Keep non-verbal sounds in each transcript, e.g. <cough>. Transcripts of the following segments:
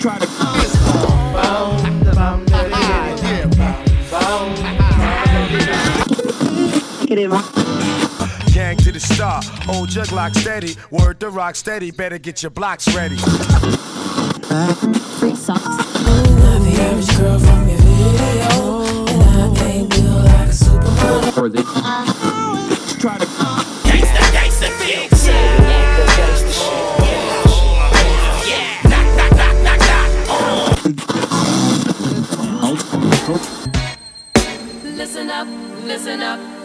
Try to. Gang to the star, old jug lock steady. Word to rock steady, better get your blocks ready. Not the average girl from your video, and I like a supermodel. Try to.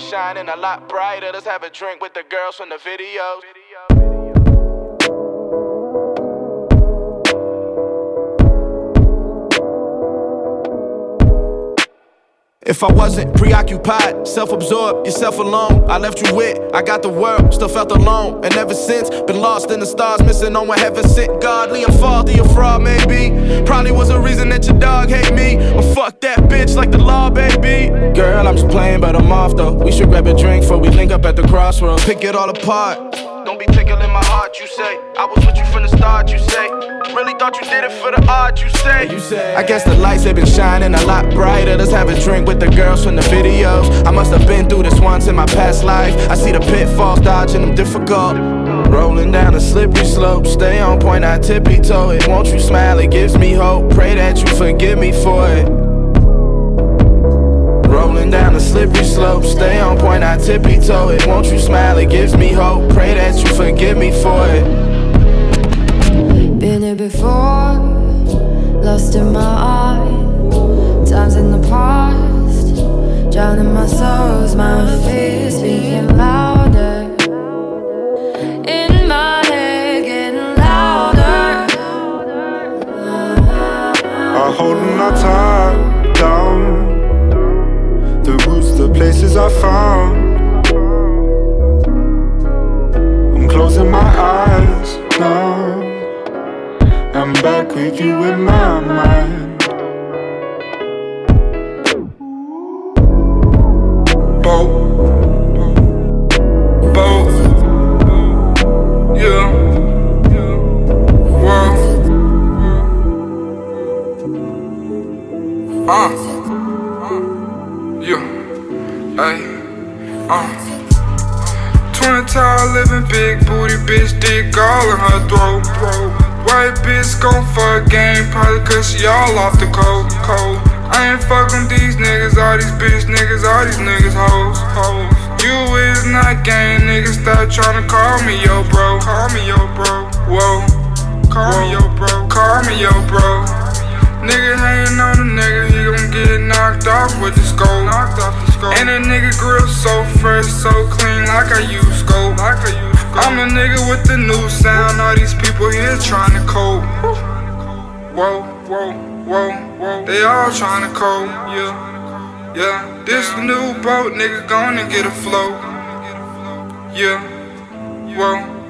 Shining a lot brighter. Let's have a drink with the girls from the videos. If I wasn't preoccupied, self absorbed, yourself alone, I left you with, I got the world, still felt alone. And ever since, been lost in the stars, missing on what heaven sent. Godly and faulty, a fraud, maybe. Probably was a reason that your dog hate me. But fuck that bitch like the law, baby. Girl, I'm just playing, but I'm off though. We should grab a drink before we link up at the crossroads. Pick it all apart. Don't be tickling my heart, you say. I was with you from the start, you say. Really thought you did it for the art, you say. You say. I guess the lights have been shining a lot brighter. Let's have a drink with the girls from the videos. I must have been through this once in my past life. I see the pitfalls, dodging them difficult. Rolling down a slippery slope, stay on point, I tippy toe it. Won't you smile? It gives me hope. Pray that you forgive me for it. Rolling down a slippery slope, stay on point, I tippy toe it. Won't you smile? It gives me hope. Pray that you forgive me for it. Been here before, lost in my eyes. Times in the past, drowning my sorrows, my fears speaking louder. In my head, getting louder. are holding our time down. The roots, the places I found. I'm closing my eyes now. I'm back with you in my mind. Both, both, yeah. Uh. Yeah. Tall living big booty bitch dick all in her throat. White bitch gon' fuck game probably cause she all off the cold. cold. I ain't fucking these niggas, all these bitch niggas, all these niggas hoes. hoes. You is not gang, niggas stop tryna call me yo bro. Call me yo bro. Whoa. Call me yo bro. Call me yo bro. Nigga hanging on a nigga, he gon' get knocked off with the scope. Knocked off the scope. And a nigga grill so fresh, so clean, like I use scope. Like I use. I'm the nigga with the new sound. All these people here trying to cope. Whoa, whoa, whoa, whoa. They all trying to cope, yeah. Yeah, this new boat, nigga, gonna get a float. Yeah, whoa.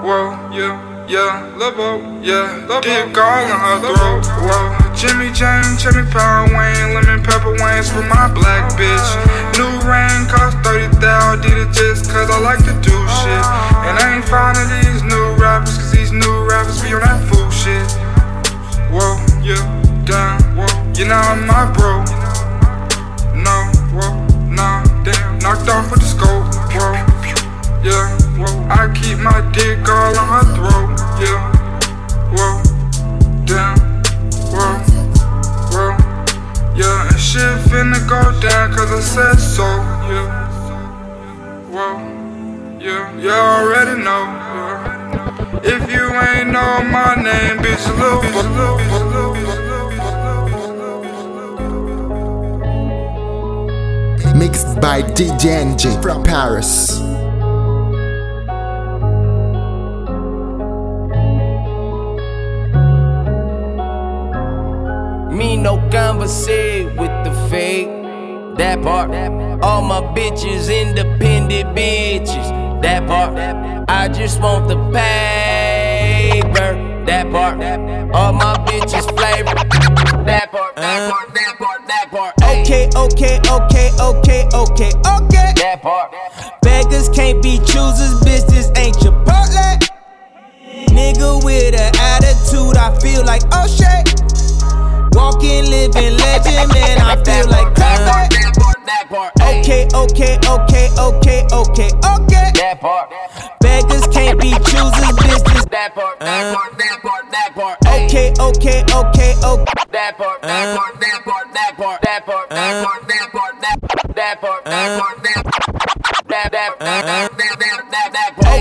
Whoa, yeah, yeah, lil' boat, yeah, dick all in her throat. Whoa, Jimmy James, Jimmy Power Wayne, Lemon Pepper Wayne's for my black bitch. New rain cost 30 thou, did it just cause I like to do shit. And I ain't fond of these new rappers, cause these new rappers be on that fool shit. Whoa, yeah, down, whoa, you know I'm my bro. No, whoa, nah, damn, knocked off with the scope, whoa, yeah, whoa, I keep my dick all on her throat, yeah, whoa, damn whoa, whoa, yeah. And shit finna go down cause I said so, yeah, whoa, yeah, you already know, yeah. If you ain't know my name, bitch, look, bitch, look. Mixed by DJ NG from Paris. Me no conversate with the fake. That part. All my bitches independent bitches. That part. I just want the paper. That part. All my bitches flavor. That part. That uh-huh. part. That part. That part. Okay, okay, okay, okay, okay, okay. That part. Beggars can't be choosers, bitch. This ain't Chipotle. Nigga with an attitude, I feel like oh shit. Walking, living legend, man. I feel like Kobe. part. That part. Okay, okay, okay, okay, okay, okay. That part. Beggars can't be choosers, bitch. This That part. That part. That part. That part. okay, okay, okay, okay. That part, that part, that part, that part, that part, that part, that part, that that part, that part, that that that that that that that that part,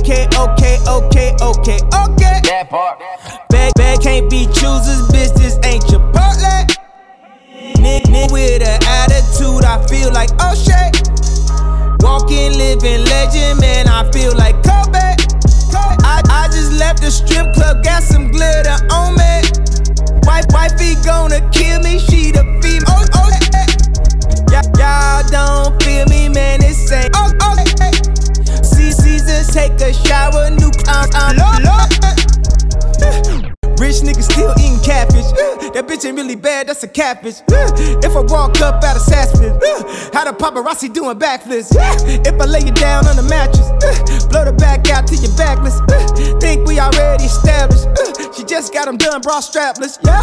Okay, okay, okay, okay, okay. that part, Beg, beg can't be choosers. This ain't Chipotle. With an attitude, I feel like oh shit. Walking, living legend, man. I feel like Kobe. I, I just left the strip club, got some glitter on me. Wife, wifey gonna kill me, she the female. Oh, oh, eh, eh. Y'all, don't feel me, man. it's ain't. Oh, oh, eh, eh. See, seasons take a shower, new clowns. I'm Lord. Rich nigga still eating catfish. That bitch ain't really bad, that's a catfish. If I walk up out of Saks Fifth, uh, how the paparazzi doing backflips? If I lay you down on the mattress, blow the back out to your backless. Think we already established. She just got them done, bra strapless. Yeah.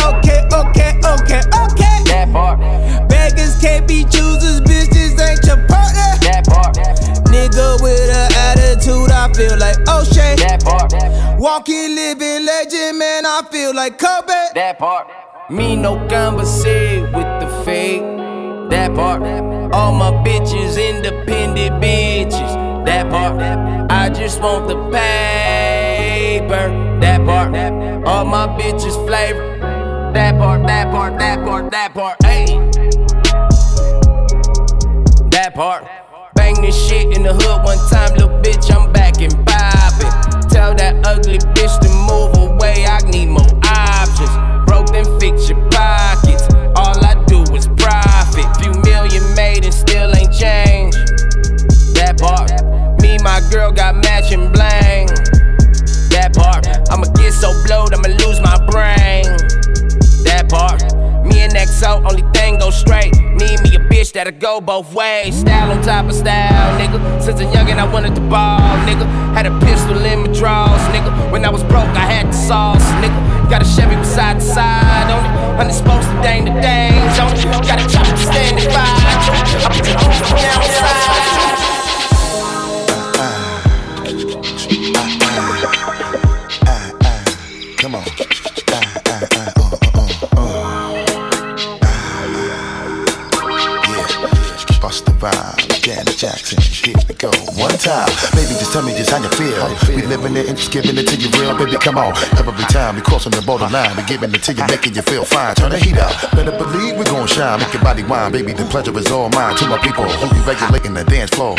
Okay, okay, okay, okay. that part, Beggars can't be choosers, bitch. This ain't your partner. that part, Nigga with an attitude, I feel like oh shit. that part, Walking, living legend, man, I feel like Kobe. that part. Me no conversate with the fake. That part. All my bitches independent bitches. That part. I just want the paper. That part. All my bitches flavor. That part. That part. That part. That part. Hey. That part. Bang this shit in the hood one time, little bitch. I'm back and poppin'. Tell that ugly bitch to move away. I need more options. Broke then fix your pockets. All I do is profit. Few million made and still ain't changed. That part. Me, and my girl got matching bling. That part. I'ma get so blowed, I'ma lose my brain. That part. Me and XO, only thing go straight. Need me that'll go both ways. Style on top of style, nigga. Since a youngin', I wanted to ball, nigga. Had a pistol in my drawers, nigga. When I was broke, I had the sauce, nigga. Got a Chevy with side to side on it. It's supposed to dang the days on it. Got a chopper to stand and fight. I'm from outside. Jackson. Go. One time. Baby, just tell me just how you feel. We living it and just giving it to you real. Baby, come on. Every time we crossing the borderline, we giving it to you, making you feel fine. Turn the heat up. Better believe we gon' shine. Make your body wine. Baby, the pleasure is all mine. To my people who be regulating the dance floor.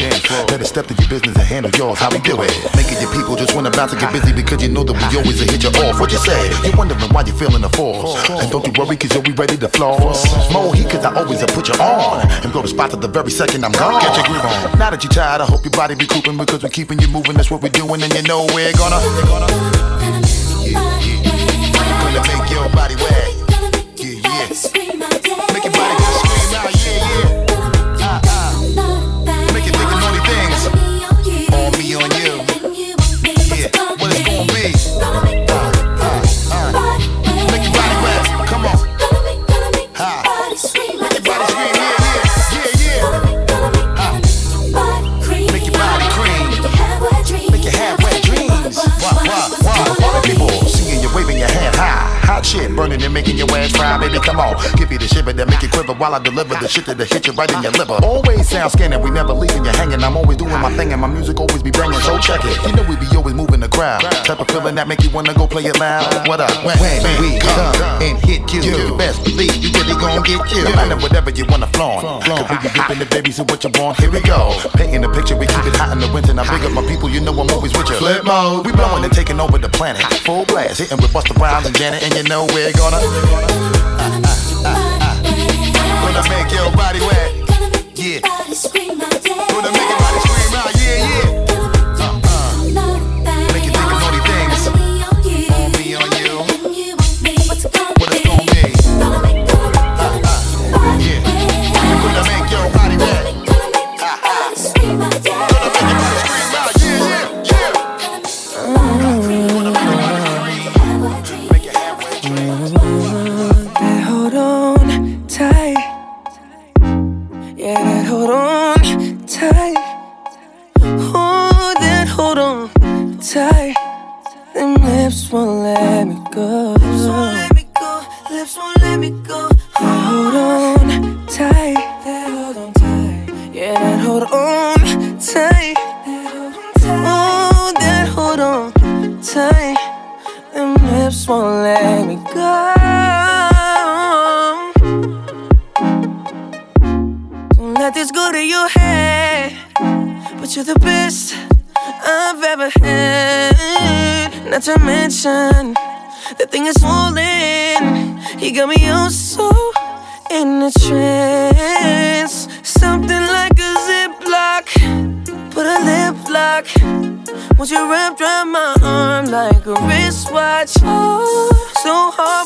Better step to your business and handle yours. How we do it? Making your people just wanna bounce and get busy because you know that we always a hit you off. What you say? You wondering why you feeling the force. And don't you worry, cause you'll be ready to floss. More heat, cause I always have put you on. And go to spot to the very second I'm gone. Get your groove on. Now that you tired, I hope your body be cooping because we're keeping you moving. That's what we're doing, and you know we're gonna. Gonna make your body wet. Yeah, yeah. and making your ass cry, baby. Come on, give me the shit, but then river while I deliver the shit that'll hit you right in your liver. Always sound scanning, we never leaving you hanging. I'm always doing my thing and my music always be banging. So check it. You know we be always moving the crowd. Type of feeling that make you wanna go play it loud. What up? When, when we come and hit you, you best believe you really gon' get you. No matter whatever you wanna flaunt. Cause we be ripping the baby, so what you want? Here we go. Painting the picture, we keep it hot in the winter. Now big up my people, you know I'm always with you. Flip mode, we blowing and taking over the planet. Full blast, hitting with Busta Rhymes and Janet, and you know we're gonna. Gonna make your body wet. Yeah. Gonna make your body scream out.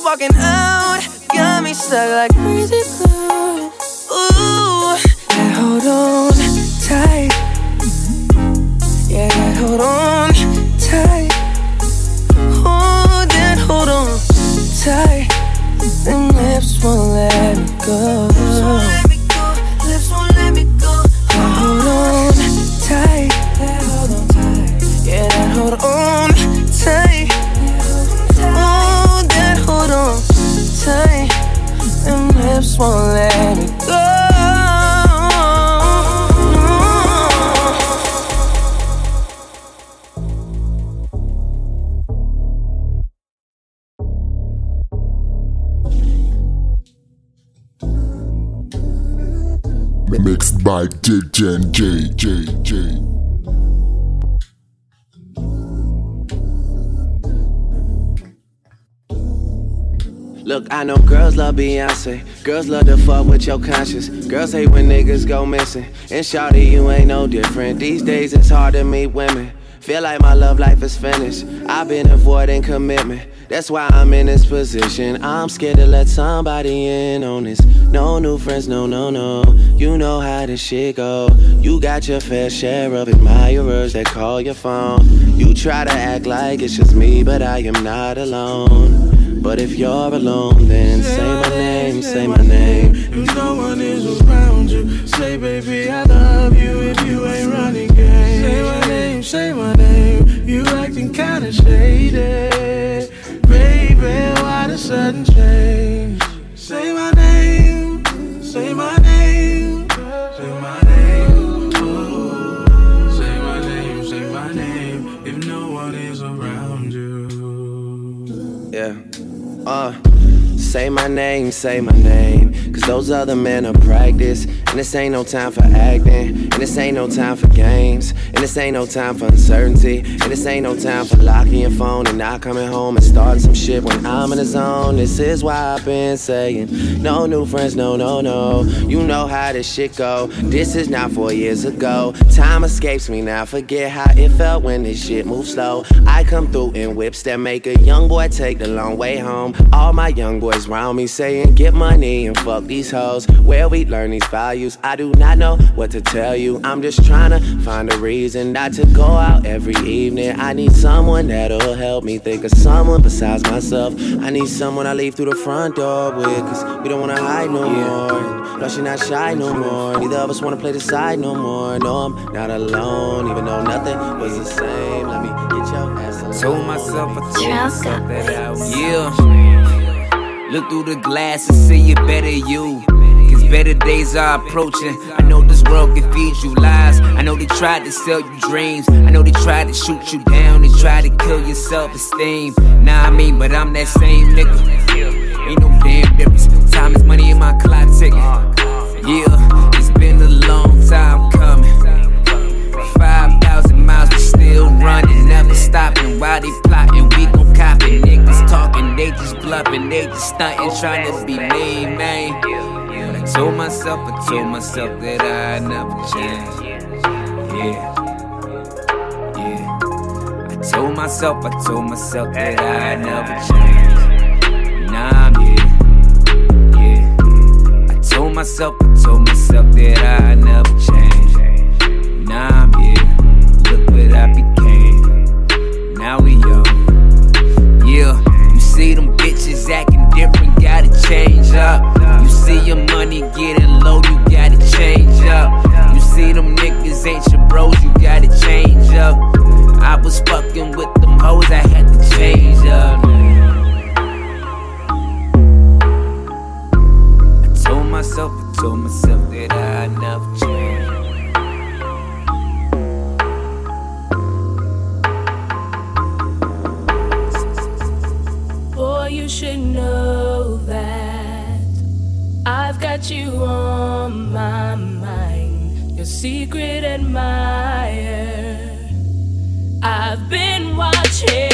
Walking out. Got me stuck like crazy glue. And J J J. Look, I know girls love Beyonce. Girls love to fuck with your conscience. Girls hate when niggas go missing. And shawty, you ain't no different. These days it's hard to meet women. Feel like my love life is finished. I've been avoiding commitment. That's why I'm in this position. I'm scared to let somebody in on this. No new friends, no, no, no. You know how this shit go. You got your fair share of admirers that call your phone. You try to act like it's just me, but I am not alone. But if you're alone, then say my name, say my name. If no one is around you, say, baby, I love you if you ain't running game. Say my name, say my name. You acting kinda shady. Baby, why the sudden change? Say my name, say my name, say my name. Ooh. Say my name, say my name. If no one is around you. Yeah. Uh, say my name, say my name. Cause those other men are practice. And this ain't no time for acting. And this ain't no time for games. And this ain't no time for uncertainty. And this ain't no time for locking your phone and not coming home and starting some shit when I'm in the zone. This is why I've been saying no new friends, no, no, no. You know how this shit go. This is not four years ago. Time escapes me now. Forget how it felt when this shit moved slow. I come through in whips that make a young boy take the long way home. All my young boys round me saying, get money and fuck these hoes. Where we learn these values, I do not know what to tell you. I'm just trying to find a reason not to go out every evening. I need someone that'll help me think of someone besides myself. I need someone I leave through the front door with, cause we don't wanna hide no more. Plus, you're not shy no more. Neither of us wanna play the side no more. No, I'm not alone, even though nothing was the same. Let me get your ass alone. Told myself, I told myself that I would. Yeah. Look through the glass and see a better you. Cause better days are approaching. I know this world can feed you lies. I know they tried to sell you dreams. I know they tried to shoot you down. They tried to kill your self esteem. Nah, I mean, but I'm that same nigga. Ain't no damn difference. Time is money in my clock ticking. Yeah, it's been a long time coming. 5,000 miles, we still running, never stopping. While they plotting, we gon' copy. Niggas talking, they just bluffing, they just stunting, trying to be me, man. But I told myself, I told myself that I never change. Yeah. Yeah. I told myself, I told myself that I never change. Nah, I'm here. Yeah. I told myself, I told myself that I never change. Now I'm here. Look what I became. Now we young. Yeah, you see them bitches acting different, gotta change up. You see your money getting low, you gotta change up. You see them niggas ain't your bros, you gotta change up. I was fucking with them hoes, I had to change up. I told myself, I told myself that I never change. Should know that I've got you on my mind. Your secret admirer. I've been watching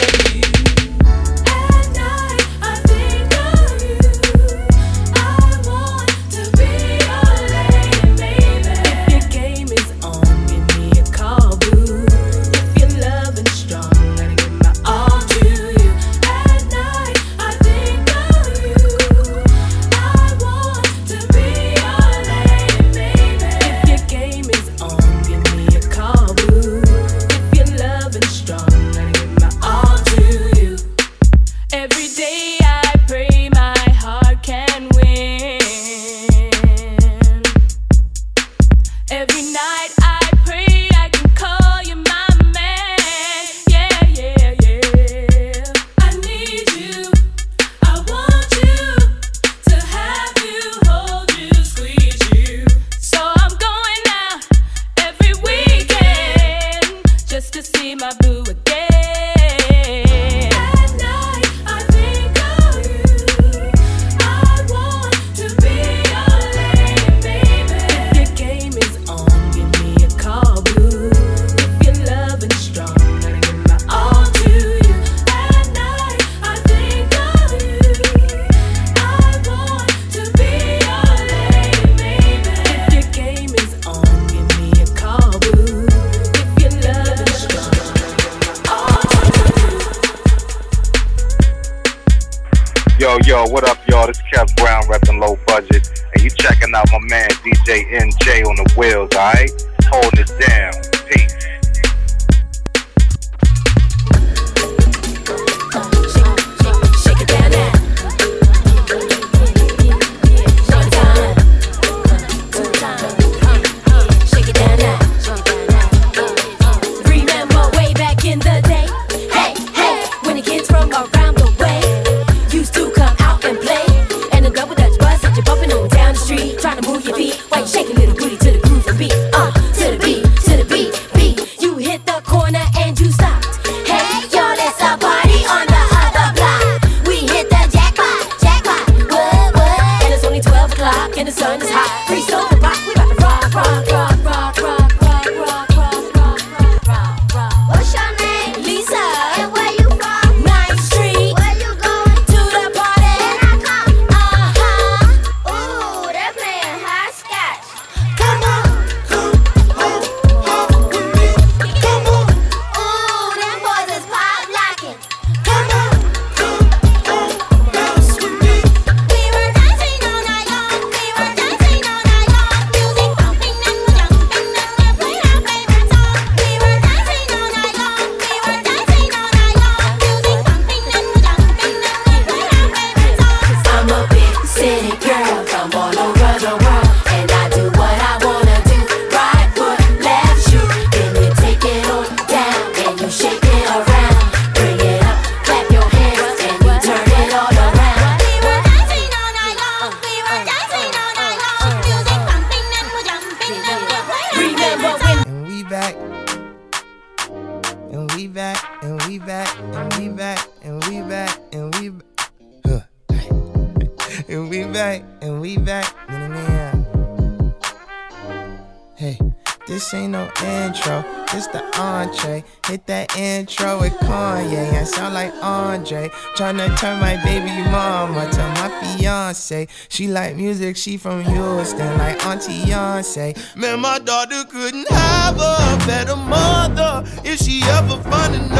she from Houston, like Auntie Beyonce. Man, my daughter couldn't have a better mother. If she ever find another,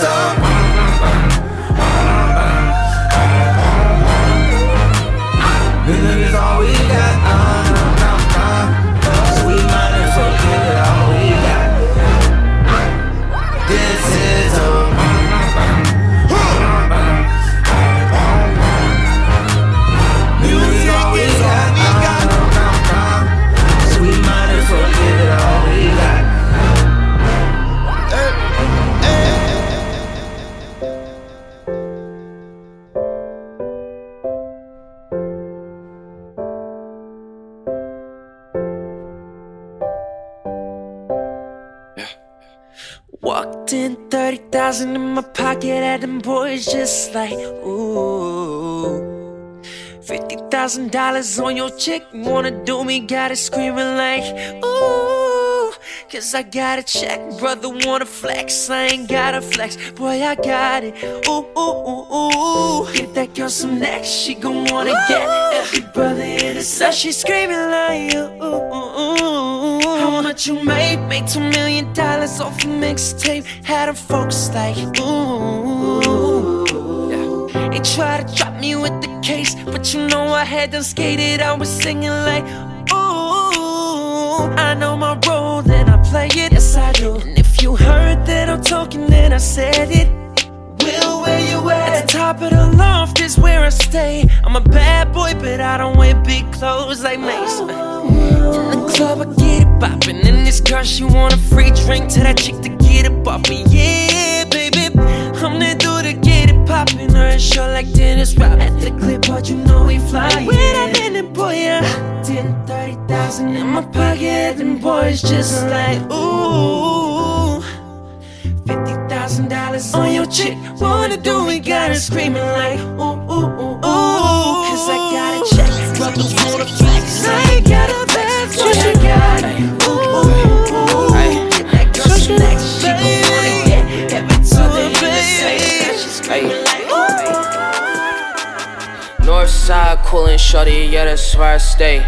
This, 30,000 in my pocket, at them boys just like, ooh. $50,000 on your chick, wanna do me, got it screaming like, ooh. Cause I got a check, brother wanna flex, I ain't got a flex, boy I got it, ooh, ooh, ooh, ooh. Give that girl some neck, she gon' wanna get every brother in the set, she screaming like, ooh, ooh, ooh, ooh. How much you made? Made two million dollars off a mixtape, had them folks like, ooh. Yeah. They try to drop me with the case, but you know I had them skated. I was singing like, ooh, I know my role and I play it, yes I do. And if you heard that I'm talking, then I said it. Will, where you at? At the top of the loft is where I stay. I'm a bad boy, but I don't wear big clothes like Mason. In the club, I get it poppin'. And this girl, she want a free drink to that chick to get it off me. Yeah, it. Her show like Dennis Rock at the clipboard, you know we fly. When I'm in it, boy, yeah. 10, 30,000 in my pocket, and boys just like, ooh. Fifty thousand dollars on your chick, wanna do we got her screaming like ooh ooh ooh ooh. Cause I got a check, brother wanna flex. I got a flex, but I got. Ooh ooh. Northside coolin' shorty, yeah, that's where I stay.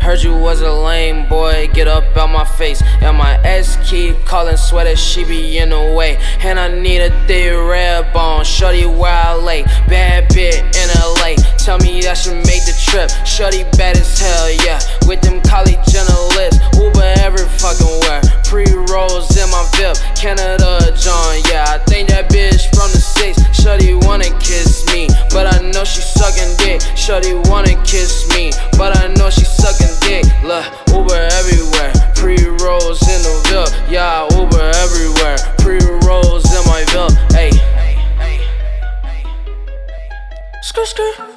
Heard you was a lame boy, get up out my face. And my ex keep callin', swear that she be in the way. And I need a thick red bone, shorty where I lay. Bad bit in LA, tell me that she made the trip. Shorty bad as hell, yeah. With them Jenner lips, Uber every fucking where. Pre rolls in my VIP, Canada John, yeah. I think that bitch from the six. Shorty wanna kiss me, but I know she sucking dick. Shorty wanna kiss me, but I know she sucking dick. Look, Uber everywhere, pre rolls in the VIP, yeah. Uber everywhere, pre rolls in my VIP, hey. Skr skr.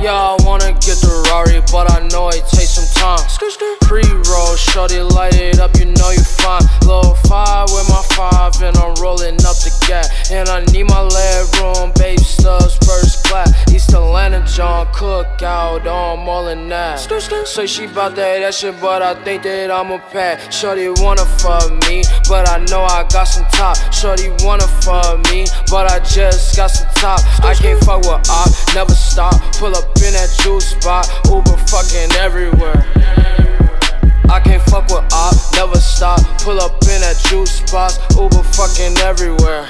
Yeah, I wanna get the Rari, but I know it takes some time. Pre roll, shorty, light it up, you know you fine. Low five with my five, and I'm rolling up the gap. And I need my leg room, babe stubs, first class. East Atlanta, John Cook out on all in that. Say she bout that, that shit, but I think that I'm a pack. Shorty wanna fuck me, but I know I got some top. Shorty wanna fuck me, but I just got some top. I can't fuck with op, never stop. Pull up in that juice spot, Uber fucking everywhere. I can't fuck with op, never stop. Pull up in that juice spots, Uber fucking everywhere.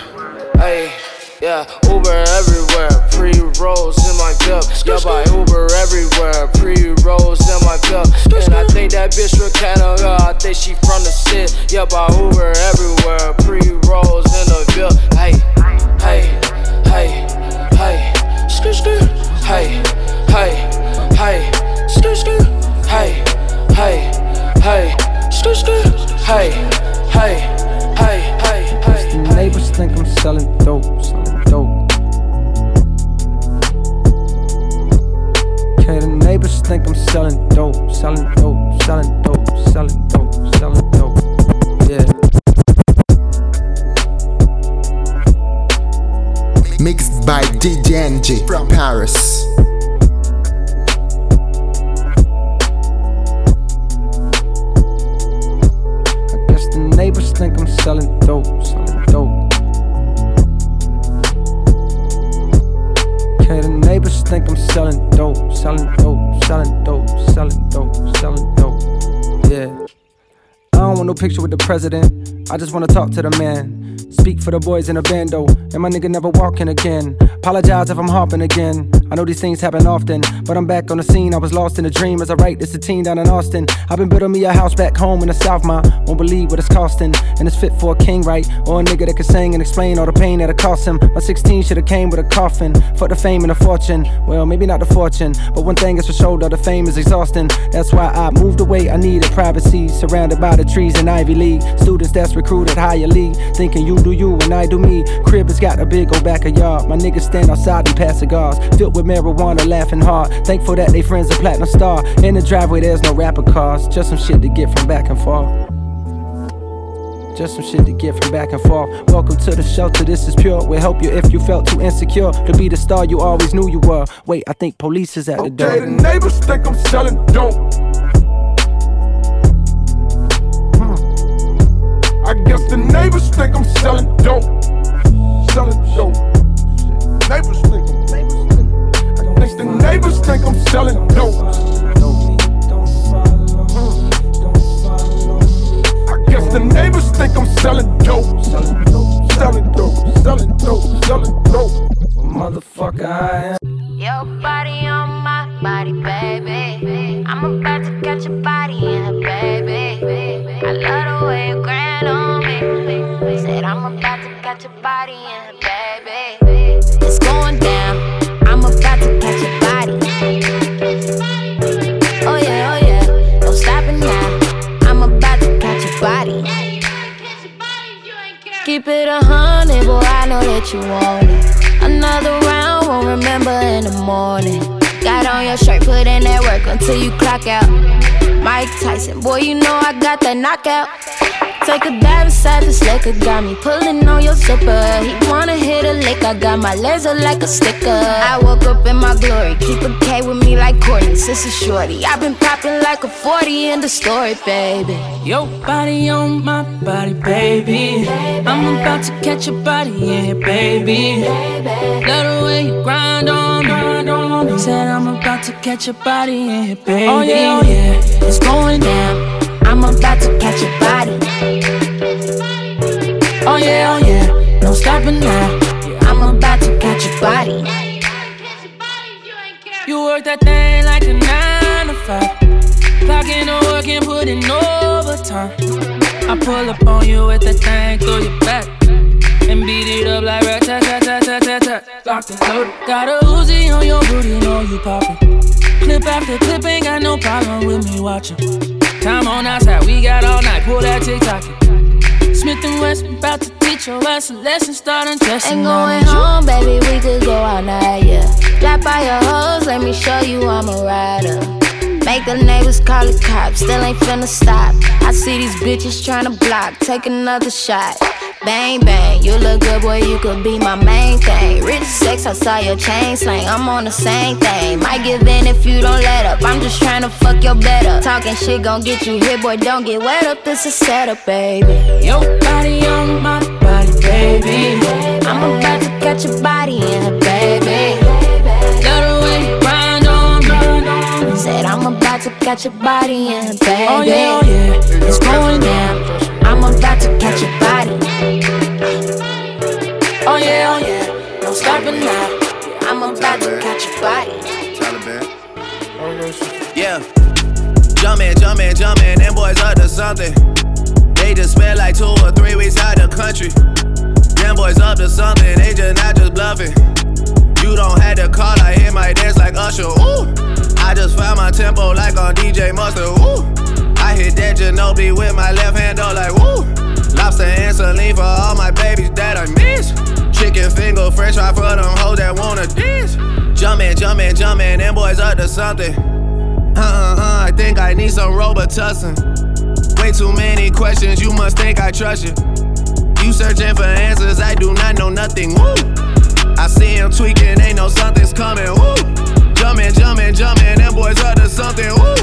Hey. Yeah, Uber everywhere, pre rolls in my VIP. Yeah, by Uber everywhere, pre rolls in my VIP. And I think that bitch from Canada, I think she from the city. Yeah, by Uber everywhere, pre rolls in the Hey, hey, hey, hey, hey. The neighbors think I'm selling dope, selling dope. Okay, the neighbors think I'm selling dope, selling dope, selling dope, selling dope, selling dope. Yeah. Mixed by DJ NG from Paris. Selling dope, selling dope. Okay, the neighbors think I'm selling dope, selling dope, selling dope, selling dope, selling dope. Yeah. I don't want no picture with the president. I just wanna talk to the man. Speak for the boys in the bando, and my nigga never walking again. Apologize if I'm hopping again. I know these things happen often, but I'm back on the scene. I was lost in a dream as I write this a teen down in Austin. I've been building me a house back home in the South, ma. Won't believe what it's costing, and it's fit for a king, right? Or a nigga that can sing and explain all the pain that it cost him. My 16 should've came with a coffin. For the fame and the fortune. Well, maybe not the fortune, but one thing is for sure, though, the fame is exhausting. That's why I moved away. I needed privacy, surrounded by the trees in Ivy League. Students that's recruited higher league, thinking you do you and I do me. Crib has got a big old backyard. My niggas stand outside and pass cigars, filled with marijuana, laughing hard. Thankful that they friends a platinum star. In the driveway, there's no rapper cars, just some shit to get from back and forth. Just some shit to get from back and forth. Welcome to the shelter, this is pure. We'll help you if you felt too insecure to be the star you always knew you were. Wait, I think police is at the door. Okay, the neighbors think I'm selling dope. I guess the neighbors think I'm selling dope. Selling dope. Neighbors think I'm. Guess the neighbors think I'm selling dope. I guess the neighbors think I'm selling dope. Selling dope. Selling dope. Selling dope. Selling dope. Motherfucker, I am. Your body on my body, baby. I'm about to catch your body in, about body in, baby. It's going down. I'm about to catch your body. Oh yeah, oh yeah. No stopping now. I'm about to catch your body. Keep it a hundred, boy. I know that you want it. Another round, won't remember in the morning. Got on your shirt, put in that work until you clock out. Mike Tyson, boy, you know I got that knockout. Take a dive inside this liquor, got me pulling on your zipper. He wanna hit a lick, I got my laser like a sticker. I woke up in my glory, keep a K with me like Courtney, sister shorty. i been popping like a 40 in the story, baby. Your body on my body, baby. I'm about to catch your body yeah, baby. Love the way you grind on me. Said I'm about to catch your body in here, baby. Oh, yeah, oh, yeah, it's going down. I'm about to catch your body. Oh yeah, oh yeah, no stopping now. I'm about to catch your body. You work that thing like a nine to five. Clocking and putting overtime. I pull up on you with that thing through your back. And beat it up like rat tat tat tat tat tat tat. Locked and loaded. Got a Uzi on your booty, know you poppin'. Clip after clip, ain't got no problem with me watching. Time on outside, we got all night. Pull that TikTok. Smith and West, about to teach your ass a lesson, starting dressing Ain't going home, baby, we could go all night, yeah. Drop by your hoes, let me show you I'm a rider. Make the neighbors call the cops, still ain't finna stop. I see these bitches tryna block, take another shot. Bang, bang, you look good, boy, you could be my main thing. Rich sex, I saw your chain slang, I'm on the same thing. Might give in if you don't let up, I'm just tryna fuck your better. Talking shit gon' get you hit, boy, don't get wet up, this is setup, baby. Your body on my body, baby. I'm about to catch your body in her, baby. About to catch your body in her, baby. Oh yeah, oh yeah, it's going down. I'm about to catch your body. Oh yeah, oh yeah, no stopping now. I'm about to catch your body. Yeah. Jumpman, Jumpman, Jumpman, them boys up to something. They just spent like two or three weeks out the country. Them boys up to something, they just not just bluffing. You don't have to call, I hit my dance like Usher. Ooh. I just found my tempo like on DJ Mustard. Ooh. I hit that Ginobili with my left hand, though, like woo. Lobster and saline for all my babies that I miss. Chicken finger, french fry for them hoes that wanna dance. Jumpman, Jumpman, Jumpman, them boys up to something. Uh uh uh, I think I need some Robitussin. Way too many questions, you must think I trust you. You searching for answers, I do not know nothing. Woo! I see him tweaking, ain't no something's coming. Woo! Jumpman, Jumpman, Jumpman, them boys up to something. Woo!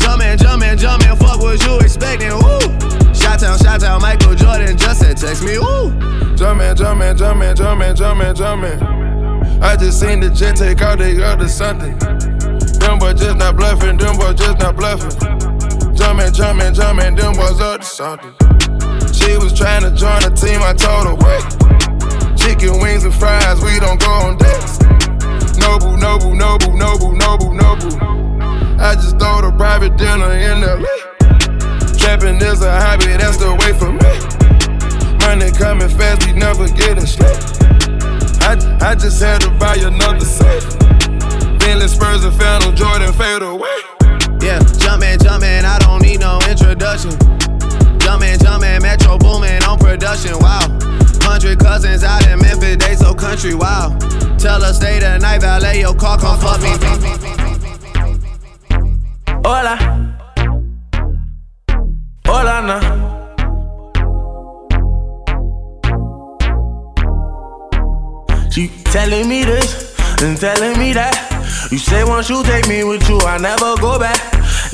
Jumpman, Jumpman, Jumpman, fuck what you expecting. Woo! Shot town, shot town, Michael Jordan just said text me. Woo! Jumpman, Jumpman, Jumpman, Jumpman, Jumpman, Jumpman. I just seen the jet take out they got to something. Them boys just not bluffing, them boys just not bluffing. Jumpman, Jumpman, Jumpman, them boys up to something. She was trying to join the team, I told her wait. Chicken wings and fries, we don't go on dates. Noble, noble, noble, noble, noble, noble. I just throw the private dinner in LA. Trapping is a hobby, that's the way for me. Money coming fast, we never getting sleep. I, I just had to buy another set. Bentley Spurs and Phantom Jordan fade away. Yeah, Jumpman, Jumpman, I don't need no introduction. Jumpman, Jumpman, Metro Boomin on production, wow. Hundred cousins out in Memphis, they so country, wow. Tell her stay the night, valet your car, come fuck me. Hola. Hola, na. She telling me this and telling me that. You say once you take me with you, I never go back.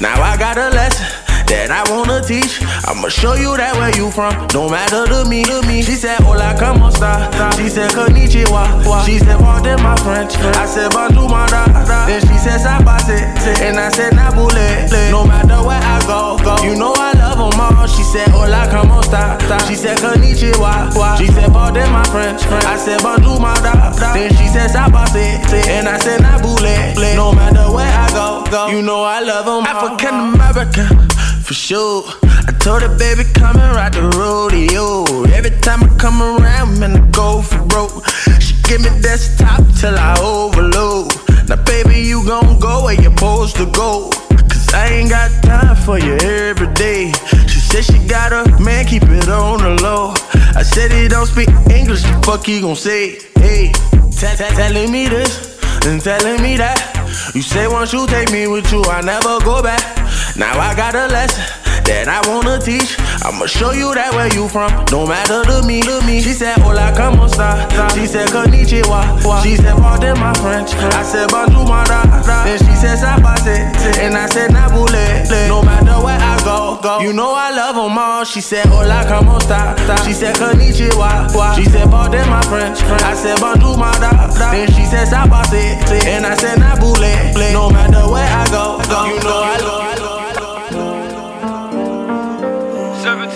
Now I got a lesson that I wanna teach. I'ma show you that where you from, no matter to me, to me. She said, Hola, como esta? She said, Konnichiwa. She said, Pardon my French. I said, Bonjour, my da. Then she said, Sabase. And I said, Nabule. No matter where I go, go. You know I love them all. She said, Hola, como esta? She said, Konnichiwa. She said, Pardon my French. I said, Bonjour, my da. Then she said, Sabase. And I said, Nabule. No matter where I go, go. You know I love them all. African American for sure. I told her, baby, come and ride the rodeo. Every time I come around, man, I go for broke. She give me desktop till I overload. Now, baby, you gon' go where you're supposed to go. Cause I ain't got time for you every day. She said she got a man, keep it on the low. I said he don't speak English, the fuck he gon' say? Hey, telling me this and telling me that. You say once you take me with you, I never go back. Now I got a lesson that I wanna teach. I'ma show you that where you from, no matter to me, to me. She said, Hola, como esta? She said, Konnichiwa. She said, Pardon my French. I said, Bonjour, my da. Then she said, Sabase. And I said, Nabule. No matter where I go, go. You know I love them all. She said, Hola, como esta? She said, Konnichiwa. She said, Pardon my French. I said, Bonjour, my da. Then she said, Sabase. And I said, Nabule. No matter where I go, go. You know I love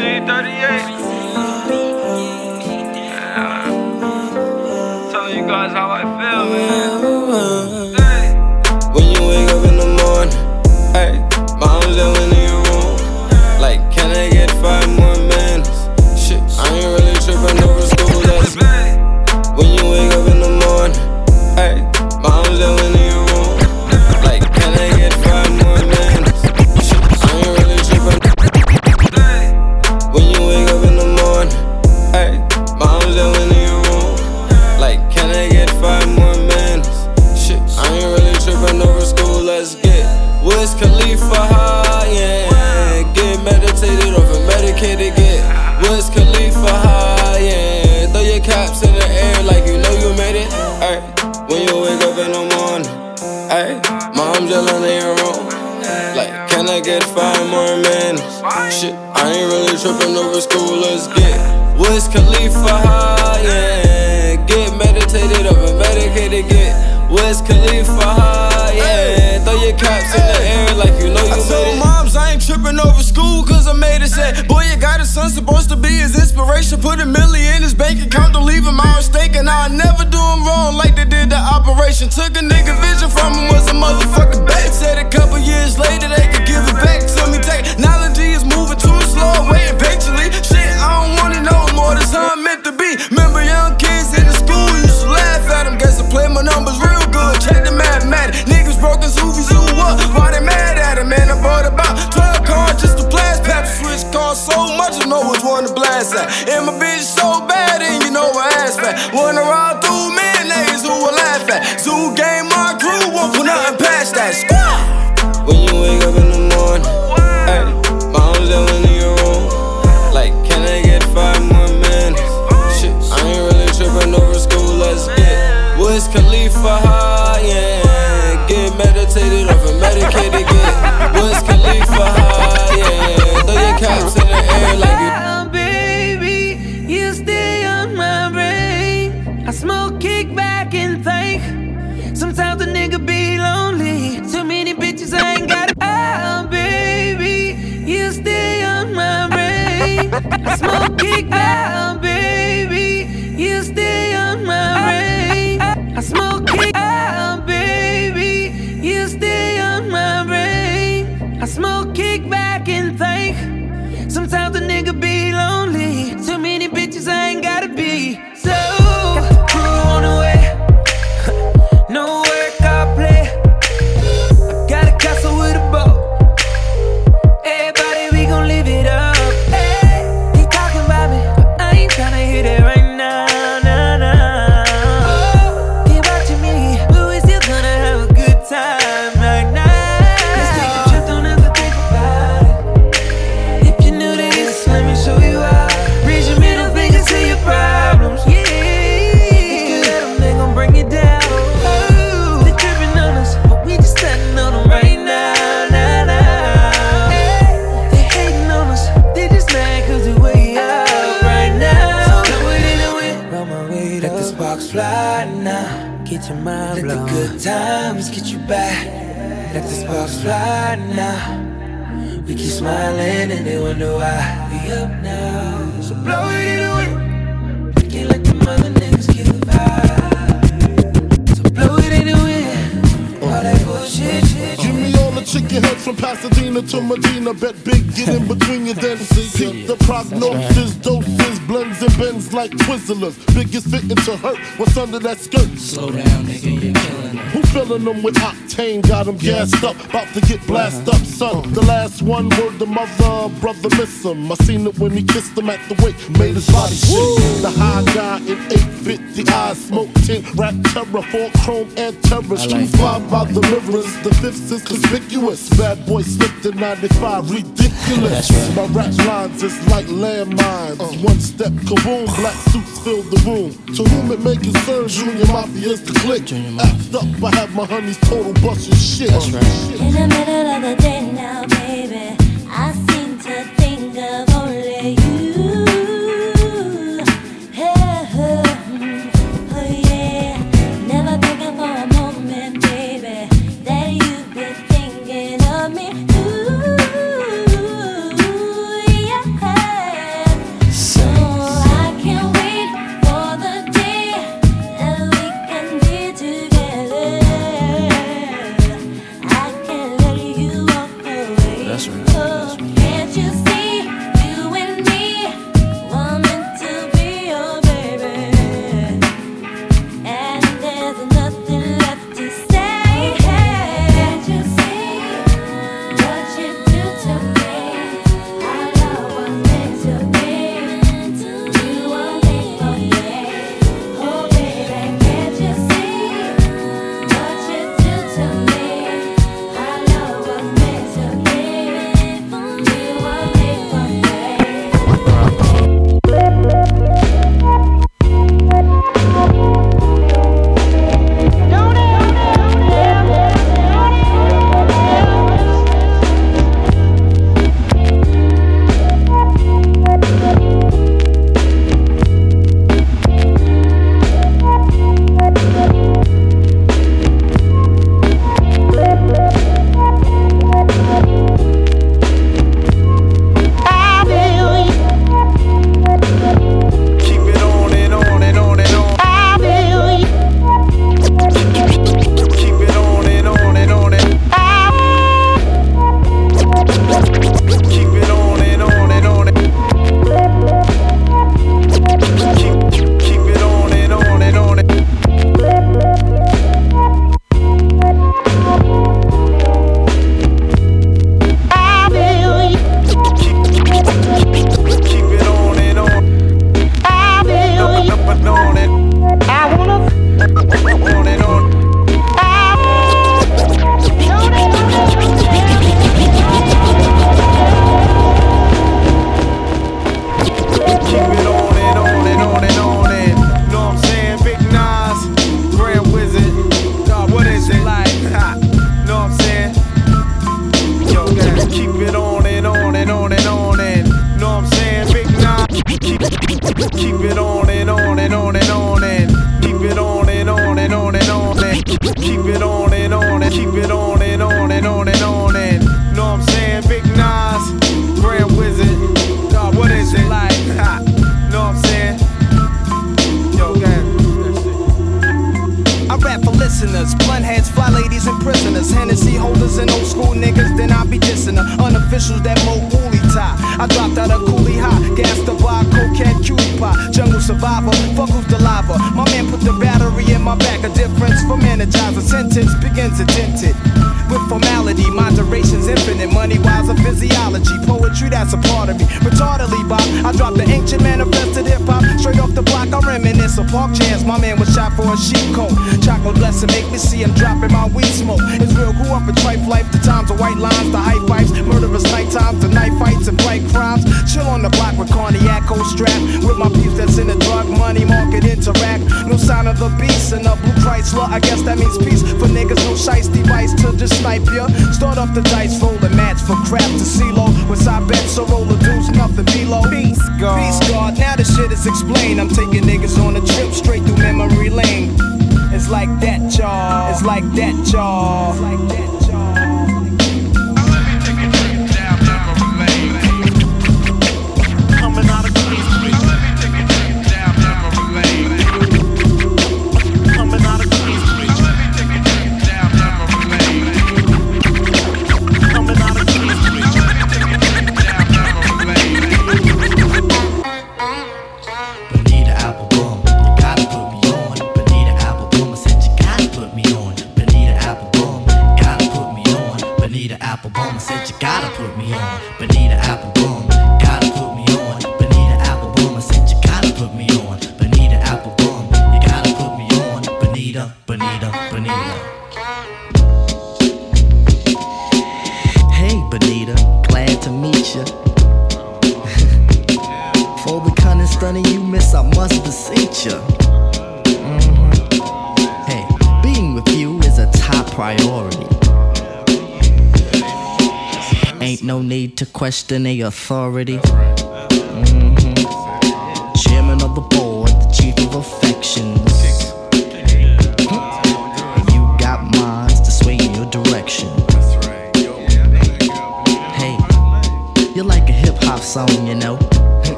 1738. Telling you guys how get five more minutes? Shit, I ain't really tripping over school. Let's get Wiz Khalifa high, yeah. Get meditated over medicated. Get Wiz Khalifa high, yeah. Throw your caps in the air like you know you I told moms I ain't tripping over school cause I made it say, Boy, you got a son supposed to be his inspiration. Put a million operation. Took a nigga vision from him, was a motherfucking bait. Said a couple years later they could give it back to me. Technology is moving too slow, waiting patiently. Shit, I don't wanna know more, this how I'm meant to be. Remember young kids in the school used to laugh at them. Guess I play my numbers real good, check the mathematics. Niggas broke his hoovies, who what? Why they mad at him, man? I bought about 12 cars just to blast pap switch cars so much, I know which one to blast at. And my bitch so bad, and you know my ass fat. Wanna ride through smiling and they wonder why we up now. So blow it in the wind, can't let them other niggas the vibe. So blow it in the wind, all that bullshit, shit. Give me all the chicken heads from Pasadena to Medina. Bet big, get in between your dents. Keep the prognosis, doses, blends and bends like Twizzlers. Biggest fitting to hurt. What's under that skirt? Slow down, nigga, you're killing. Who filling them with octane? Got them gassed up, about to get blasted up, son. The last one word the mother, brother miss him. I seen it when he kissed him at the wake, made his body shake. The high guy in 850 eyes, smoke tint, rap terror, four chrome and terror. Street five by the mirrors, the fifth is conspicuous. Bad boy slipped in 95, ridiculous. My rap lines is like landmines. One step, kaboom, black suits fill the room. To whom it may concern, Junior Mafia's the click. Act up, I have my honeys total busting shit. In the middle of the day now, baby, I seem to think of only you. My weed smoke. It's real, grew up in trife life. The times of white lines, the high pipes. Murderous night times, the night fights and bright crimes. Chill on the block with cognac, strap. With my peeps that's in the drug money market interact. No sign of the beast in a blue Chrysler. I guess that means peace for niggas. No shice device to just snipe ya. Start off the dice, roll the match for crap to CeeLo. With side bets, so roll the deuce, nothing below. Peace God. Peace God. Now the shit is explained. I'm taking niggas on a trip straight through memory lane. It's like that, y'all. It's like that, y'all. It's like that, Coming question the authority.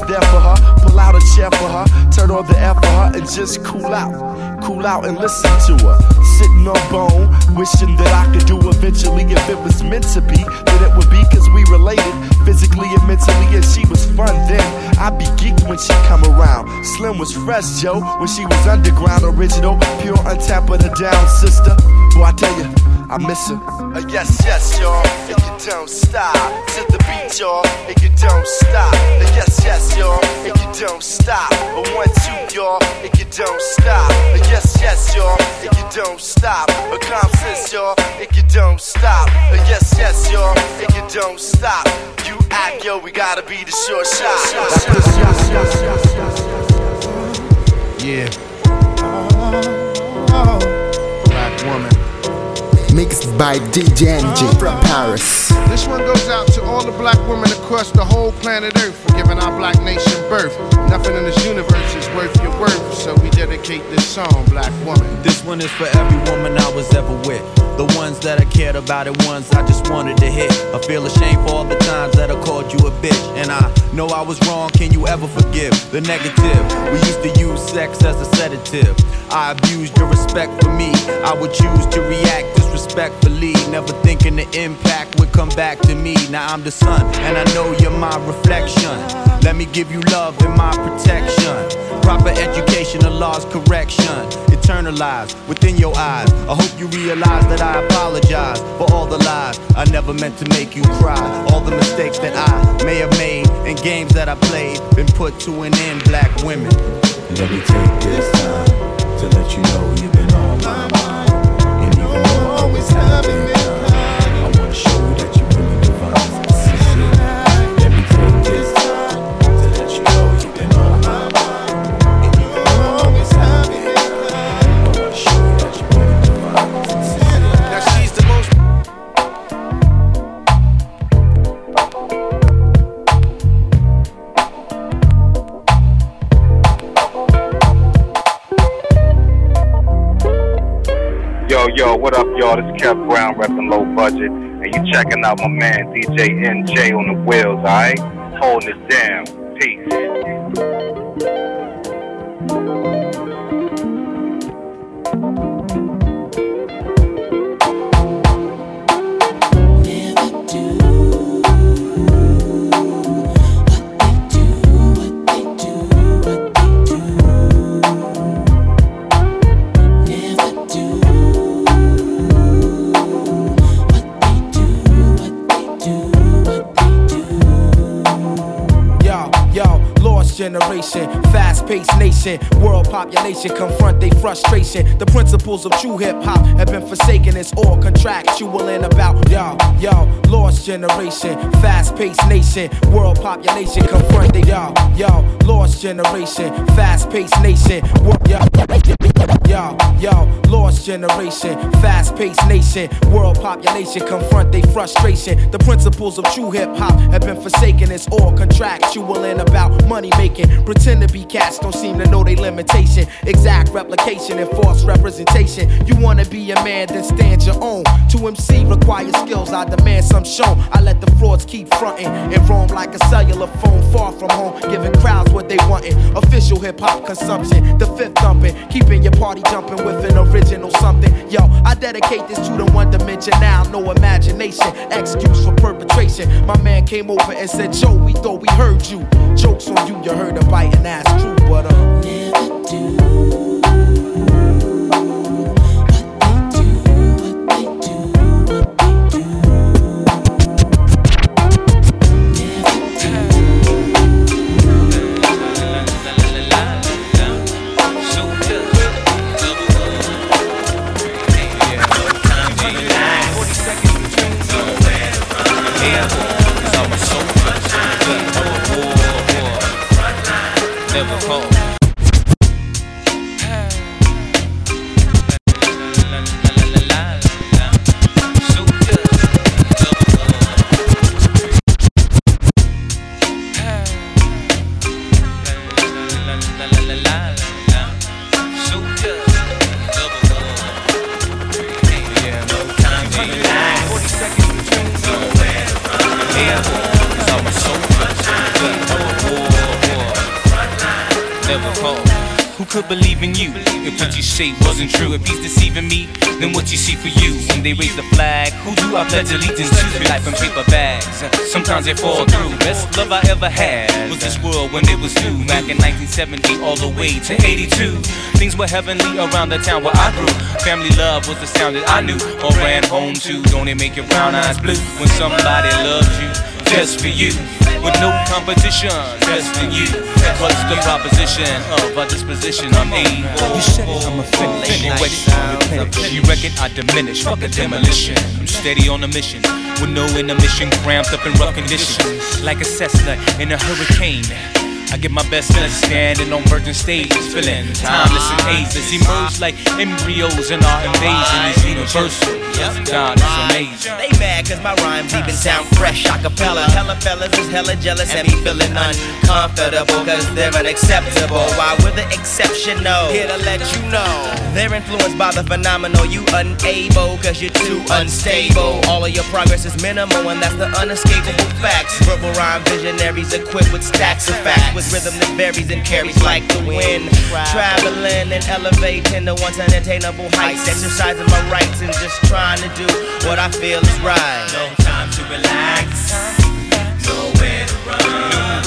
Was there for her. Pull out a chair for her, turn on the air for her, and just cool out, cool out and listen to her. Sitting on bone, wishing that I could do eventually. If it was meant to be, then it would be cause we related physically and mentally, and she was fun then. I'd be geeked when she come around. Slim was fresh, Joe, when she was underground, original, pure untapped but a down sister. Boy, I tell you, I miss her. Uh, yes, yes, y'all, don't stop to the beat, y'all, and you don't stop. Uh, yes, yes, y'all, and you don't stop. A one, two, y'all, and you don't stop. Uh, yes, yes, y'all, and you don't stop. A sense, y'all, and you don't stop. Uh, yes, yes, y'all, and you don't stop. You act, yo, we gotta be the short shot. Yeah. Mixed by DJ NJ from Paris. This one goes out to all the black women across the whole planet Earth for giving our black nation birth. Nothing in this universe is worth your worth, so we dedicate this song, Black Woman. This one is for every woman I was ever with. The ones that I cared about and ones I just wanted to hit. I feel ashamed for all the times that I called you a bitch. And I know I was wrong, can you ever forgive the negative? We used to use sex as a sedative. I abused your respect respect for me, I would choose to react disrespectfully. Never thinking the impact would come back to me. Now I'm the sun, and I know you're my reflection. Let me give you love and my protection. Proper education, the law's correction. Eternalized within your eyes. I hope you realize that I apologize for all the lies I never meant to make you cry. All the mistakes that I may have made and games that I played been put to an end, black women. Let me take this time to let you know you've been on my mind. Always have been y'all? This is Kev Brown repping low budget, and you checking out my man DJ NJ on the wheels, alright? Holding it down. Generation, fast paced nation, world population confront their frustration. The principles of true hip hop have been forsaken, it's all contractual and about. Yo, yo, lost generation, fast paced nation, world population confront they. Yo, yo, lost generation, fast paced nation. Yo, yo, yo, lost generation, fast paced nation, world population confront their frustration. The principles of true hip hop have been forsaken, it's all contractual and about money making. Pretend to be cats, don't seem to know their limitation. Exact replication and false representation. You wanna be a man, then stand your own. To MC requires skills, I demand some shown. I let the frauds keep fronting and roam like a cellular phone far from home, giving crowds what they wantin'. Official hip hop consumption, the fifth thumping, keeping your party jumping with an original something. Yo, I dedicate this to the one dimension now, no imagination, excuse for perpetration. My man came over and said, Joe, we thought we heard you. Jokes on you, you heard a biting ass true, but uh, never do. See for you? When they raise the flag, who do I pledge allegiance to? Life in paper bags, sometimes they fall through. Best love I ever had was this world when it was new. Back in 1970, all the way to 82. Things were heavenly around the town where I grew. Family love was the sound that I knew or ran home to. Don't it make your brown eyes blue when somebody loves you just for you? With no competition, just for you. What's the proposition of a disposition I'm able? You said it, I'm a finish. Anyway. You reckon I diminish? Fuck a demolition. I'm steady on a mission with no intermission, cramped up in rough conditions, like a Cessna in a hurricane. I get my best to standing on virgin stages, feeling timeless and ageless. Emerge like embryos in our invasion is universal. God is amazing. They mad cause my rhymes even sound fresh acapella. Hella fellas is hella jealous and be feeling uncomfortable cause they're unacceptable. Why we're the exceptional. Here to let you know. They're influenced by the phenomenal. You unable cause you're too unstable. All of your progress is minimal and that's the unescapable facts. Verbal rhyme visionaries equipped with stacks of facts. With rhythm that varies and carries like the wind. Traveling and elevating to once unattainable heights. Exercising my rights and just trying to do what I feel is right. No time to relax. Nowhere to run.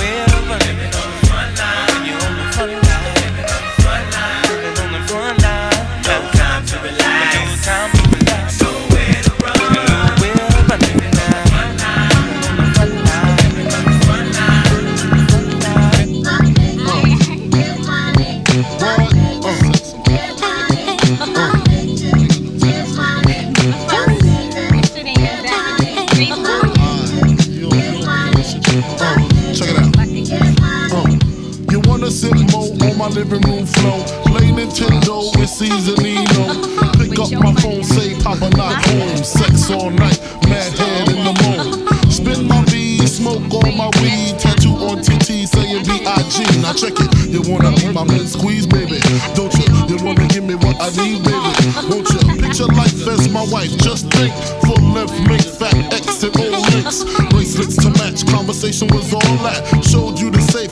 My living room floor? Play Nintendo with Seasonino. Pick up my phone, say Papa not home. Sex all night, mad head in the moon. Spin my V, smoke all my weed. Tattoo on TT saying B.I.G. Now check it. You wanna be my man squeeze, baby? Don't you? You wanna give me what I need, baby? Won't you? Picture life as my wife. Just think. Full length, make fat X and O links. Bracelets to match. Conversation was all that. Showed you the safe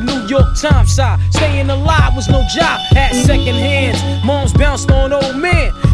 The New York Times side. Staying alive was no job, had second hands. Moms bounced on old men.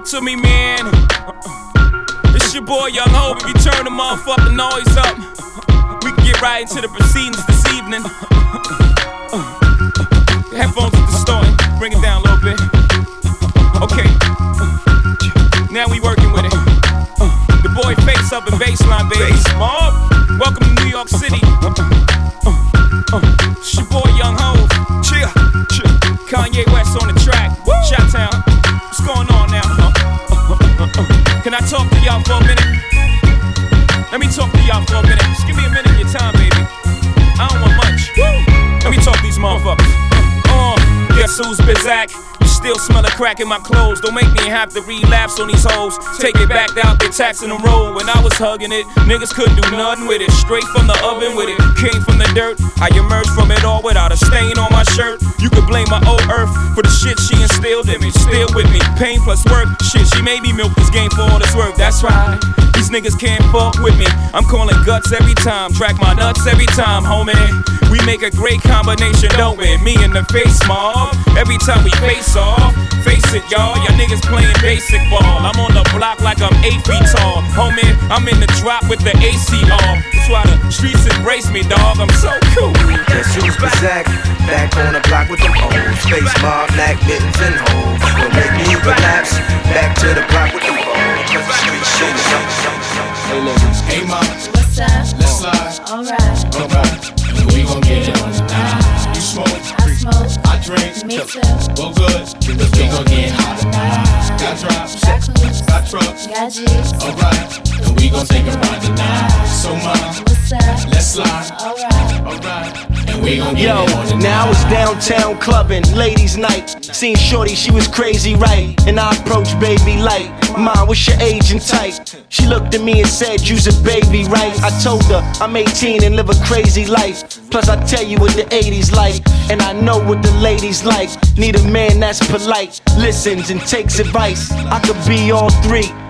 Talk to me, man. Uh, uh, it's your boy Young Hov. If you turn the motherfucking noise up, uh, we can get right into the proceedings this evening. The headphones are distorting. Bring it down a little bit. Okay. Now we working with it. The boy face up in baseline, baby. Mob. Welcome to New York City. It's your boy Young Hov. Cheer. Kanye West on the y'all for a minute. Just give me a minute of your time, baby. I don't want much. Let me talk these motherfuckers. Uh, guess who's Bizak? Still smell a crack in my clothes. Don't make me have to relapse on these hoes. Take it back out there, taxing the road. When I was hugging it, niggas couldn't do nothing with it. Straight from the oven with it. Came from the dirt. I emerged from it all without a stain on my shirt. You could blame my old earth for the shit she instilled in me. Still with me. Pain plus work. Shit, she made me milk this game for all it's worth. That's right. These niggas can't fuck with me. I'm calling guts every time. Track my nuts every time, homie. We make a great combination, don't we? Me in the face mob. Every time we face off, face face it, y'all. Y'all niggas playing basic ball. I'm on the block like I'm eight feet tall. Homie, I'm in the drop with the AC on. That's why the streets embrace me, dog. I'm so cool. Guess who's back? Back on the block with them hoes. Face mob, black mittens and hoes. Don't make me relapse. Back to the block with them hoes. Cause the street shit is Hey, listen. Hey, mom. What's up? Let's slide. Alright. Alright. And we gon' get it on tonight. You smoke. I smoke. I drink. Me too. Well, good. Cause we gon' get hot tonight. Got drops. Got coops. Got trucks. Got G's. Alright. And we gon' take a ride tonight. So, mom. What's up? Let's slide. Alright. Alright. And we gon' get Yo, it on tonight. now it's downtown clubbing, ladies' night. Seen Shorty, she was crazy, right? And I approached baby light. Mom, what's your age and type? She looked at me and said, You's a baby, right? I told her I'm 18 and live a crazy life. Plus, I tell you what the 80s like, and I know what the ladies like. Need a man that's polite, listens, and takes advice. I could be all three.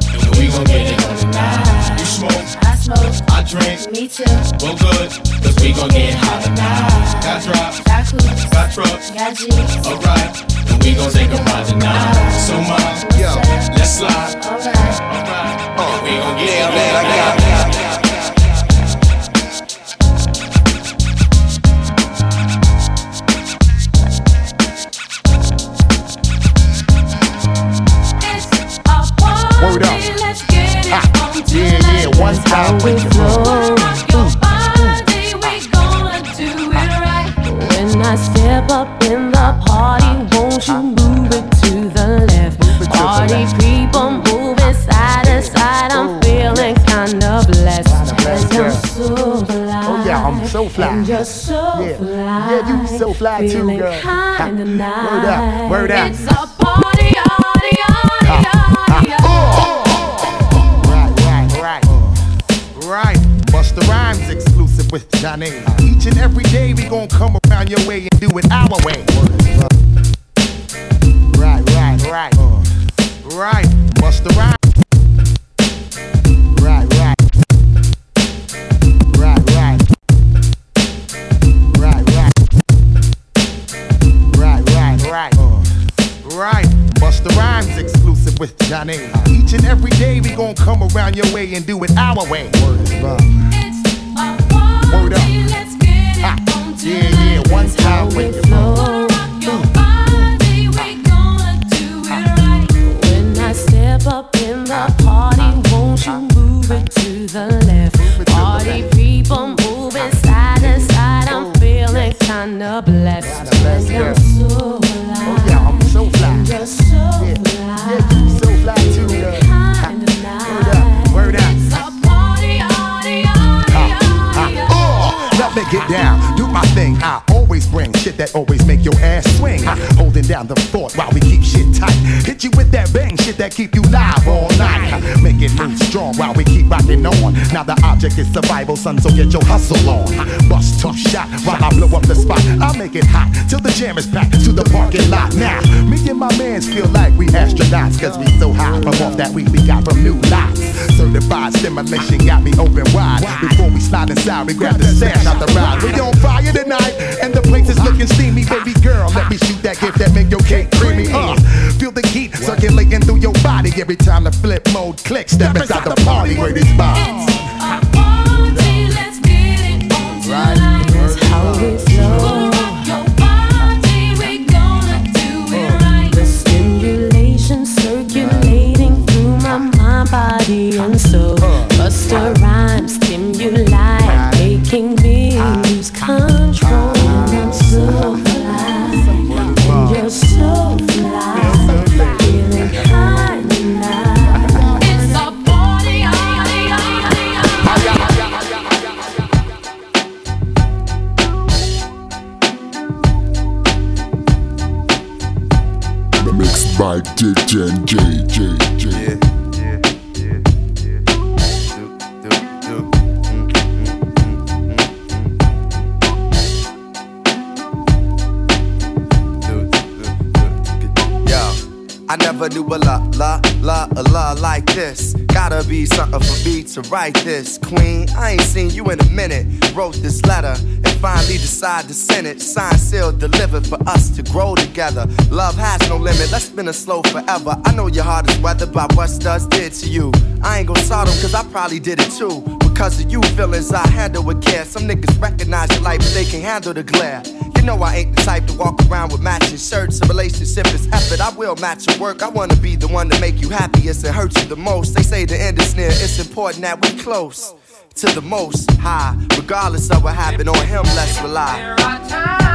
And we gon' get it on tonight. You smoke. I smoke. I drink. Me too. Well, good. Cause we gon' get hot tonight. Got drops. Got coops. Got trucks. Got G's. Alright. And we gon' take a ride tonight. So, mom. Yo. Let's slide. Alright. Alright. And we gon' get Yeah, it on man, I got tonight. Word up. Ah, yeah, yeah, one time with your When I step up in the party, won't you move it to the left? Party people moving side to side, I'm feeling kinda blessed. And I'm so fly. Oh yeah, I'm so fly. And you're so yeah. fly. Yeah, you so fly too, girl. Kinda nice. Word up, word up. It's a party, Right. Busta Rhymes exclusive with Zhane. Each and every day we gon' come around your way and do it our way. Right, right, right. Right. Busta Rhymes. Right, right. Right, right. Right, right. Right, right, right. Right. Busta Rhymes exclusive with Zhane. Each and every day we gon' come around your way and do it our way. That always make your ass swing. Holding down the fort while we keep shit tight. Hit you with that bang shit that keep you live all night. Make it move strong while we keep rocking on. Now the object is survival, son, so get your hustle on. Bust tough shot while I blow up the spot. I make it hot till the jam is packed to the parking lot. Now, me and my mans feel like we astronauts, cause we so high from off that weed we got from new lots. Certified stimulation got me open wide. Before we slide inside, we grab the stash out the ride. We on fire tonight, and the place is looking steamy. Baby girl, let me shoot that gift that make your cake creamy. Uh, feel the heat circulating through your body every time the flip mode clicks. Step inside the party where this vibes. To write this. Queen, I ain't seen you in a minute. Wrote this letter and finally decided to send it. Signed, sealed, delivered for us to grow together. Love has no limit. Let's spin a slow forever. I know your heart is weathered by what studs did to you. I ain't gon' sort 'em cause I probably did it too. Because of you feelings I handle with care. Some niggas recognize your light, but they can't handle the glare. You know I ain't the type to walk around with matching shirts. A relationship is effort. I will match your work. I wanna be the one to make you happiest and hurt you the most. They say the end is near. It's important that we close to the most high. Regardless of what happened on him, let's rely.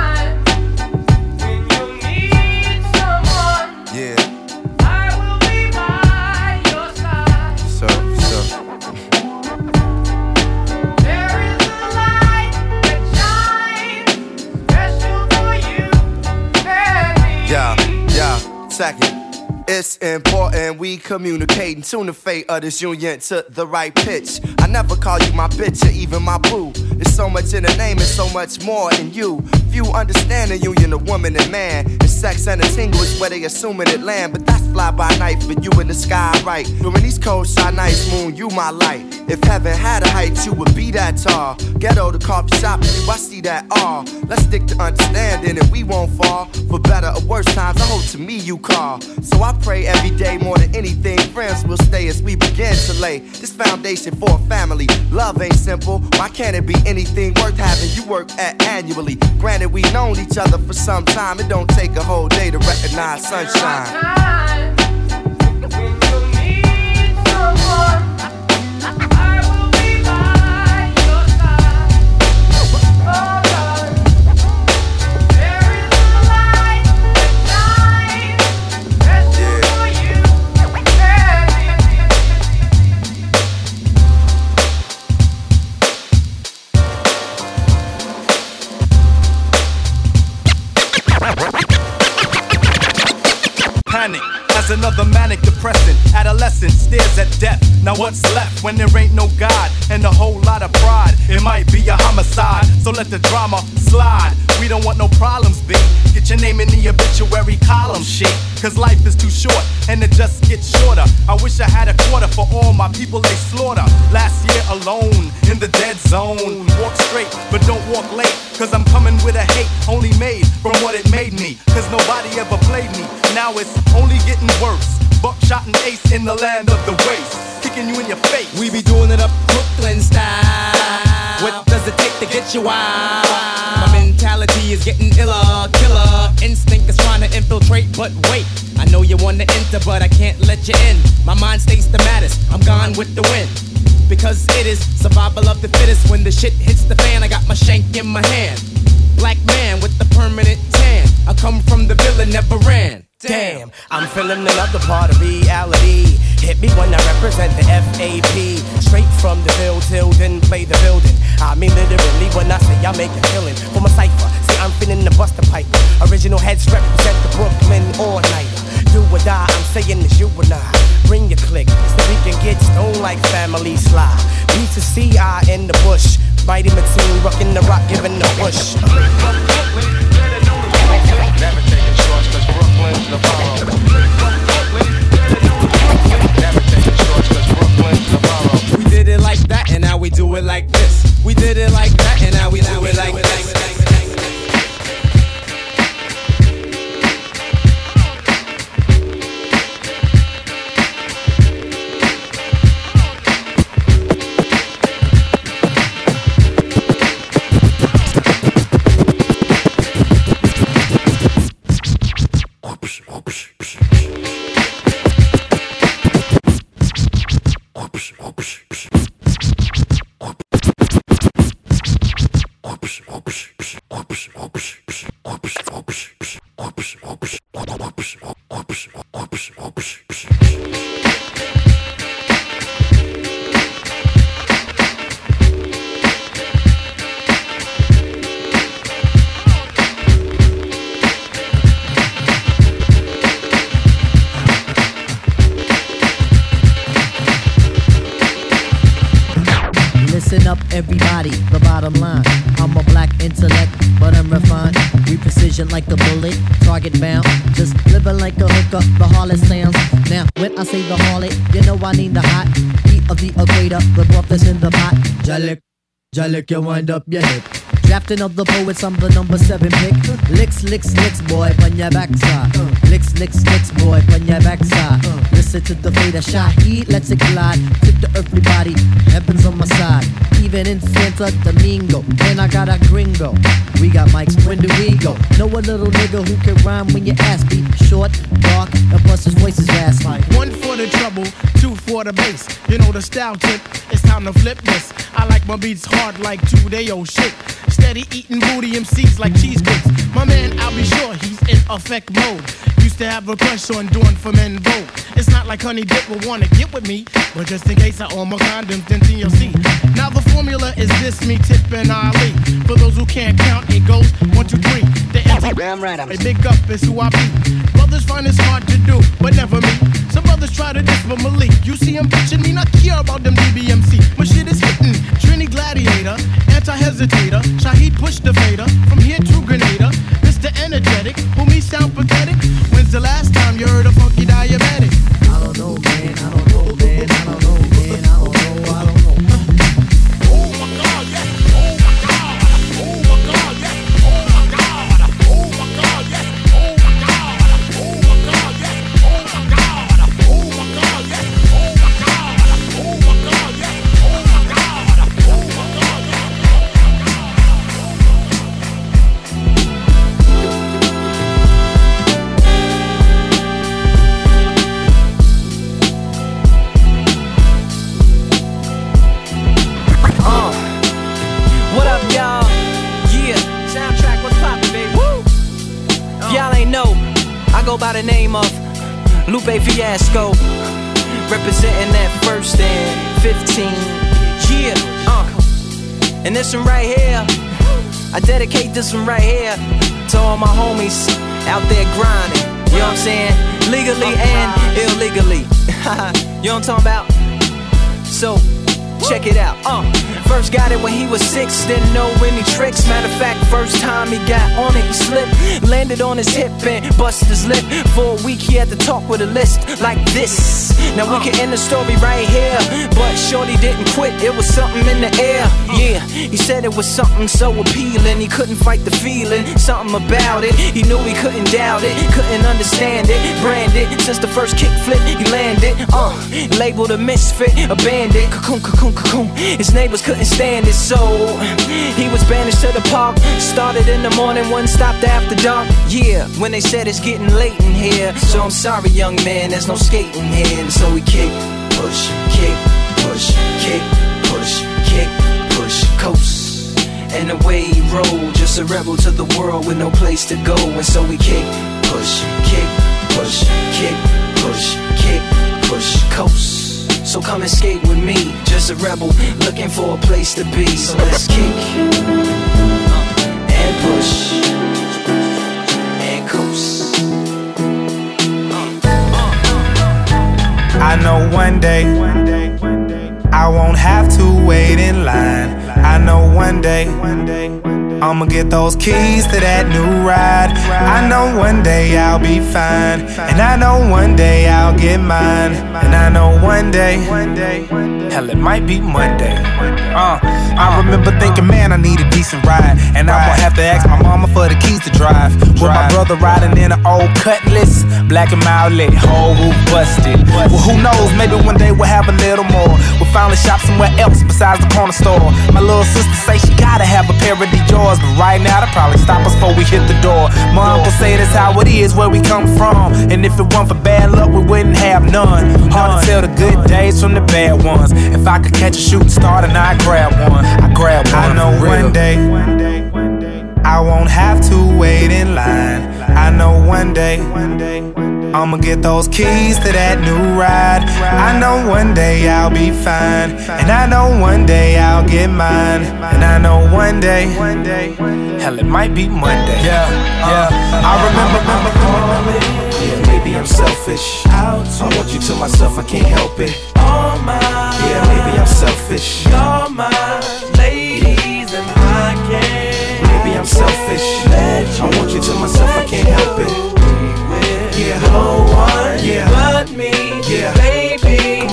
Second. It's important we communicate and tune the fate of this union to the right pitch. I never call you my bitch or even my boo. There's so much in the name and so much more in you. Few understand the union of woman and man. And sex and a tingle is where they assuming it land. But that's fly by night for you in the sky, right? During these cold, shy nights, moon, you my light. If heaven had a height, you would be that tall. Ghetto to coffee shop, you, I see that all. Let's stick to understanding and we won't fall. For better or worse times, I hope to me you call. So I pray every day more than anything. Friends will stay as we begin to lay this foundation for a family. Love ain't simple. Why can't it be anything worth having you work at annually? Granted, we known each other for some time. It don't take a whole day to recognize sunshine. Another manic depressant. Adolescent stares at death. Now what's left when there ain't no God and a whole lot of pride? It might be a homicide, so let the drama slide. We don't want no problems, B. Get your name in the obituary column, shit. Cause life is too short and it just gets shorter. I wish I had a quarter for all my people they slaughter. Last year alone in the dead zone. Walk straight, but don't walk late. Cause I'm coming with a hate only made from what it made me. Cause nobody ever played me. Now it's only getting worse. Buckshot and ace in the land of the waste. Kicking you in your face. We be doing it up Brooklyn style. What does it take to get you wild? My mentality is getting iller, killer. Instinct is trying to infiltrate, but wait. I know you wanna enter, but I can't let you in. My mind stays the maddest. I'm gone with the wind. Because it is survival of the fittest. When the shit hits the fan, I got my shank in my hand. Black man with the permanent tan. I come from the villain, never ran. Damn, I'm feeling another part of reality. Hit me when I represent the FAP. Straight from the bill till then play the building. I mean literally when I say I make a killing for my cipher. See, I'm feeling the buster pipe. Original heads represent the Brooklyn all night. Do or die, I'm saying it's you and I. Bring your click so we can get stoned like family sly. B to C, I in the bush. Mighty Mateen, rocking the rock, giving the push. Never taking shorts cause We did it like that, and now we do it like this. We did it like that, and now we do it like this. Jalik, you wind up your hip. Drafting of the poets, I'm the number seven pick. Licks, licks, licks, boy, on your backside. Licks, licks, licks, boy, on your backside. Listen to the fader shot, heat, let's it glide. Tip the earthly body, heaven's on my side. Even in Santa Domingo, and I got a gringo. We got mics, when do we go? Know a little nigga who can rhyme when you ask me. short, dark, and plus his voice is fast like. One for the trouble, two for the bass. You know the style tip, it's time to flip this. I like my beats hard like two day old shit. Steady eating booty MCs like cheesecakes. My man, I'll be sure he's in effect mode. Used to have a crush on Dawn from En Vogue. It's not like Honey Dip will wanna get with me, but just in case I own my condoms, then. Now the formula is this: me, Tip, and Ali. For those who can't count, it goes one, two, three. The Damn right, I'm a big up is who I be. Brothers find it's hard to do, but never me. Some brothers try to diss but Malik. You see him bitching me, not care about them DBMC. My shit is hitting. Trini Gladiator, anti-hesitator. Shaheed push the fader. From here to Grenada. Mr. Energetic, who me sound pathetic. When's the last time you heard a funky diabetic? Lupe Fiasco, representing that first and 15. Yeah, uh, and this one right here, I dedicate this one right here to all my homies out there grinding. You know what I'm saying? Legally and illegally. <laughs> you know what I'm talking about? So, check it out. Uh, first got it when he was six, didn't know any tricks. Matter of fact, first time he got on it, he slipped, landed on his hip and busted his lip. For a week, he had to talk with a list like this. Now we can end the story right here, but Shorty didn't quit. It was something in the air. Yeah, he said it was something so appealing. He couldn't fight the feeling, something about it. He knew he couldn't doubt it, couldn't understand it. Branded since the first kick flip, he landed. Uh, labeled a misfit, a bandit. Cocoon, cocoon, cocoon. His neighbors couldn't stand it, so he was banished to the park. Started in the morning, one stopped after dark. Yeah, when they said it's getting late in here. So I'm sorry, young man, there's no skating here. And so we kick, push, kick, push, kick, push, kick, push, coast. And away he rolled, just a rebel to the world with no place to go. And so we kick, push, kick, push, kick, push, kick, push, coast. So come and skate with me, just a rebel looking for a place to be. So let's kick and push and coast. I know one day I won't have to wait in line. I know one day I'ma get those keys to that new ride. I know one day I'll be fine. And I know one day I'll get mine. And I know one day, hell, it might be Monday. Uh, I remember thinking, man, I need a decent ride. And I'm gonna have to ask my mama for the keys to drive. With my brother riding in an old cutlass, black and mild lit, whole roof busted. Well, who knows, maybe one day we'll have a little more. We'll finally shop somewhere else besides the corner store. My little sister say she gotta have a pair of Jordans, but right now they probably stop us before we hit the door. My uncle say that's how it is where we come from. And if it weren't for bad luck, we wouldn't have none. Hard to tell the good days from the bad ones. If I could catch a shooting star, then I'd grab one. I grab one. I know one day. I won't have to wait in line. I know one day I'ma get those keys to that new ride. I know one day I'll be fine. And I know one day I'll get mine. And I know one day, hell, it might be Monday. Yeah, yeah. Uh, I remember, remember, calling. Yeah, maybe I'm selfish. I want you to myself, I can't help it yeah, maybe I'm selfish. You're my ladies and I can't. Maybe I'm selfish. I want you to myself, I can't help it. Yeah, no one yeah. but me. Yeah, baby.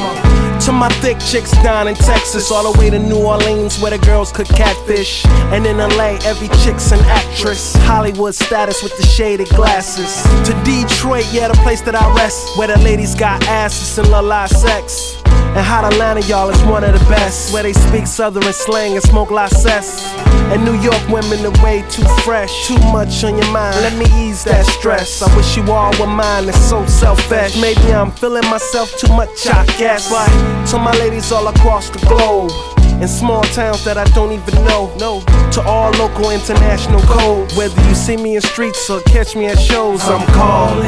To my thick chicks down in Texas, all the way to New Orleans where the girls could catfish. And in LA, every chick's an actress. Hollywood status with the shaded glasses. To Detroit, yeah, the place that I rest, where the ladies got asses and la la sex. And hot Atlanta, y'all, is one of the best. Where they speak southern slang and smoke cess. And New York women are way too fresh. Too much on your mind, let me ease that stress. I wish you all were mine, it's so selfish. Maybe I'm feeling myself too much, I guess. But to my ladies all across the globe. In small towns that I don't even know. No, to all local international code. Whether you see me in streets or catch me at shows, I'm calling.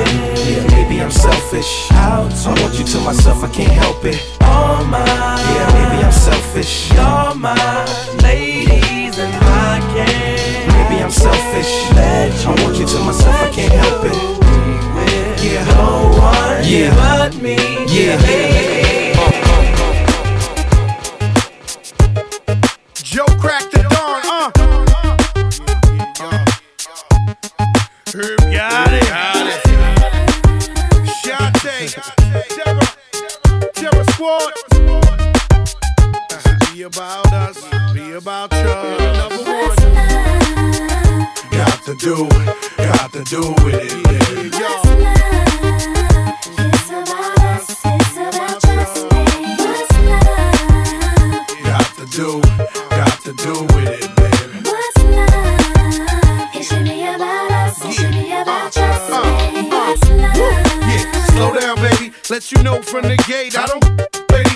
Yeah, maybe I'm selfish. I want you to myself, I can't help it. All mine. Yeah, maybe I'm selfish. You're my ladies and I can't. Maybe I'm selfish. I want you to myself, I can't help it. Yeah, no one yeah. but me. Yeah, yeah. Uh. Joe Crack the Don, uh. Herb got it. Got it. Shante. Terror. Terror Squad. Be about us. Be about you. Number one. Got to do, it, got to do with it. Yeah. Got to do, Let you know from the gate, I don't.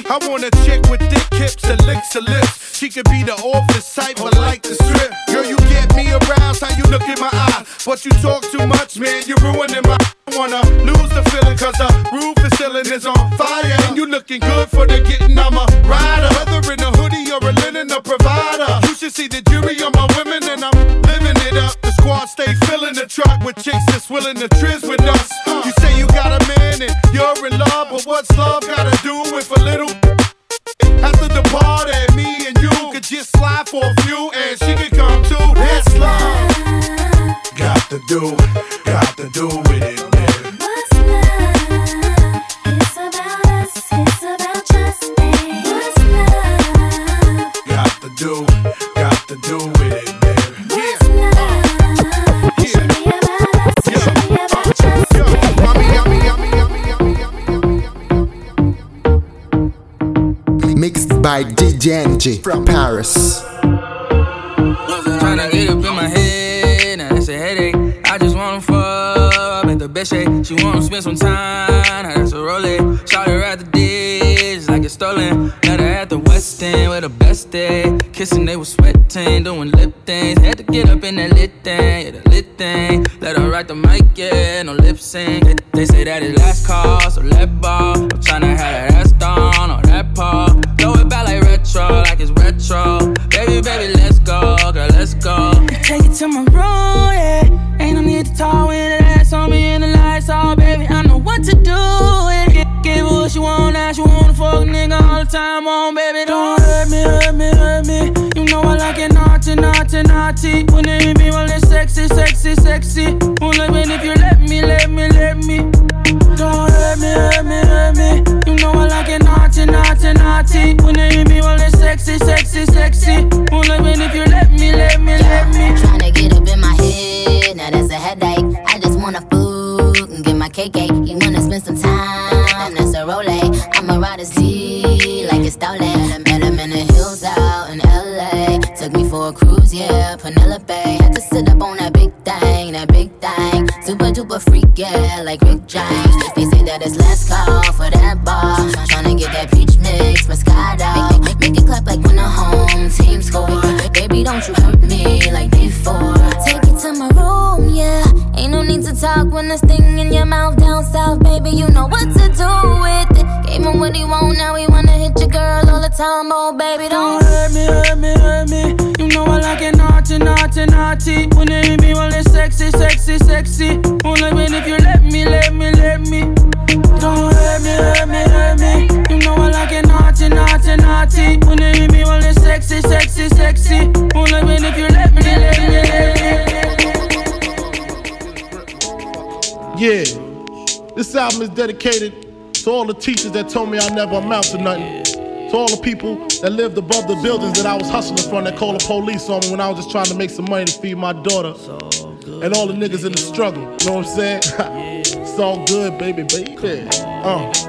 I want a chick with thick hips and licks her lips. She could be the office type, but like the strip. Girl, you get me aroused, how you look in my eye. But you talk too much, man, you're ruining my. I wanna lose the feeling, cause the roof is ceiling is on fire. And you looking good for the getting, I'm a rider. Whether in a hoodie or a linen, a provider. You should see the jury on my women, and I'm living it up. The squad stay filling the truck with chicks that's willing to trizz with us. What's love gotta do with a little? After the party, me and you could just slide for a few, and she could come too. That's love. Got to do, got to do by DJ NG from Paris. Tryna get up in my head, now that's a headache. I just wanna fuck at the best shape. She wanna spend some time, now that's a roll Shout her at the dish like it's stolen. The with the best day. Kissing, they was sweating, doing lip things. Had to get up in that lit thing, yeah, the lit thing. Let her write the mic, yeah, no lip sync. They, they say that it last call, so let ball. I'm tryna have that ass on that paw. Throw it back like retro, like it's retro. Baby, baby, let's go, girl, let's go. Take it to my room, yeah. Ain't no need to talk when that ass on me in the lights off, baby. I know what to do. Yeah. Give, her what she want, now she wanna fuck nigga all the time on, baby. Don't hurt me, hurt me, hurt me. You know I like it naughty, naughty, naughty. When it hit me, well, it's sexy, sexy, sexy. Only when if you let me, let me, let me. Don't hurt me, hurt me, hurt me. You know I like it naughty, naughty, naughty. When it hit me, well, it's sexy, sexy, sexy. Only when if you let me, let me, let me. Tryna get up in my head, now that's a headache. I just wanna food and get my cake. cake. Ride like it's stolen. Met him in the hills out in LA. Took me for a cruise, yeah, Penelope. Had to sit up on that big thing, that big thing. Super duper freak, yeah, like Rick James. They say that it's last call for that bar. Tryna get that peach mix, Moscato. Make, make it clap like when the home team score. Baby, don't you hurt me like before. Take it to my room, yeah. Ain't no need to talk when there's thing in your mouth down south, baby. You know what to do with it. Gave him what he want, now he wanna hit your girl all the time. Oh, baby, don't hurt me, hurt me, hurt me. You know I like it naughty, naughty, naughty. When it hit me, well, it's sexy, sexy, sexy. Only when if you let me, let me, let me. Don't hurt me, hurt me, hurt me. You know I like it naughty, naughty, naughty. Hear me sexy, sexy, sexy. If you let me, let me, let me. Yeah, this album is dedicated to all the teachers that told me I never amount to nothing. To all the people that lived above the buildings that I was hustling from that called the police on me when I was just trying to make some money to feed my daughter. And all the niggas in the struggle, you know what I'm saying? <laughs> it's all good, baby, baby. Uh.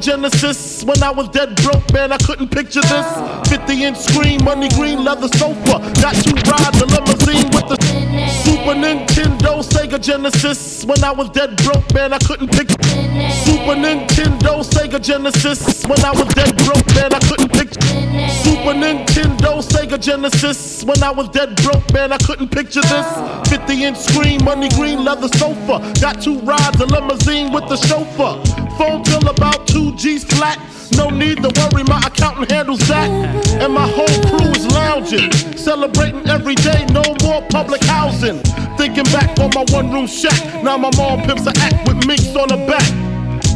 Genesis. When I was dead broke, man, I couldn't picture this. 50 inch screen, money green leather sofa. Got to ride the limousine with the Super Nintendo, Sega Genesis. When I was dead broke, man, I couldn't picture Super Nintendo, Sega Genesis. When I was dead broke, man, I couldn't picture Super Nintendo, Sega Genesis. When I was dead broke, man, I couldn't picture this. 50 inch screen, money green leather sofa. Got two rides, a limousine with the chauffeur. Phone till about 2 G's flat. No need to worry, my accountant handles that. And my whole crew is lounging, celebrating every day, no more public housing. Thinking back on my one room shack, now my mom pimps a act with minks on her back.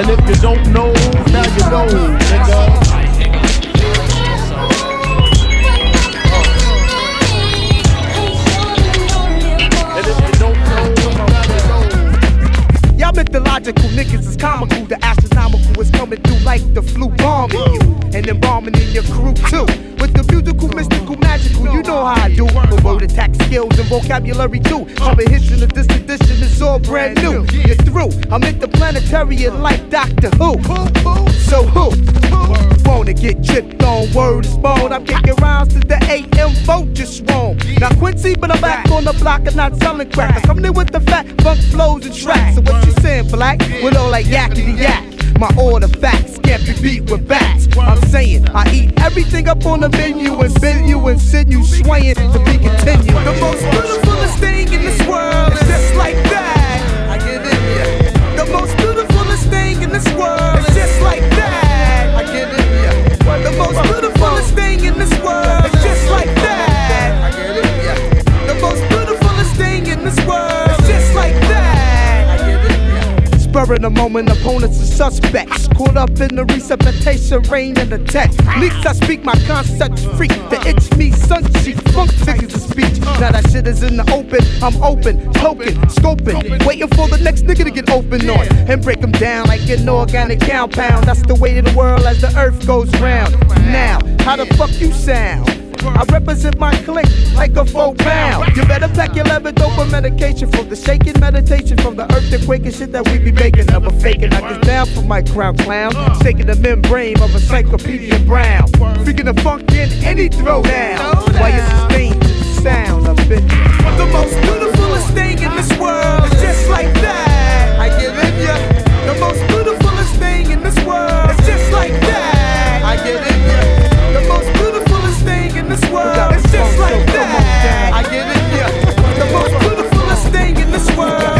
And if you don't know, now you know, nigga. Y'all mythological niggas is comical. The astronomical is coming through like the flu bombing you. And bombing in your crew too. With the musical, mystical, magical, you know how I do. With word attack skills and vocabulary too. Hits in the distant edition, it's all brand new. You're through. I'm interplanetarian like Doctor Who. So who? Wanna get tripped on word is bone. I'm kicking rounds to the AM vote just wrong. Now Quincy, but I'm back on the block and not selling crack. I'm coming in with the fat funk flows and tracks. So what you saying, black? With all like yakety yak. My order facts can't be beat with bats. I'm saying I eat everything up on the menu and bend you and send you swaying to be continued. The most beautifulest thing Spurring a moment, opponents and suspects. Caught up in the resuscitation, rain and attack. Leaks I speak my concepts freak. The itch me, sun cheek, funk figures of speech. Now that shit is in the open, I'm open, token, scoping. Waiting for the next nigga to get open on. And break them down like an organic compound. That's the way of the world as the earth goes round. Now, how the fuck you sound? I represent my clique like a four pound. You better pack your leather dope for medication from the shaking meditation from the earthquake and shit that we be making. Never faking. I get down for my crown clown. Shaking the membrane of a encyclopedia brown. Freaking the funk in any throwdown. Why you sustain the sound of it? The most beautifulest thing in this world is just like that. I give it ya. The most beautifulest thing in this world is just like that. I give it world is just like that. I get it, yeah. The most beautifulest thing in this world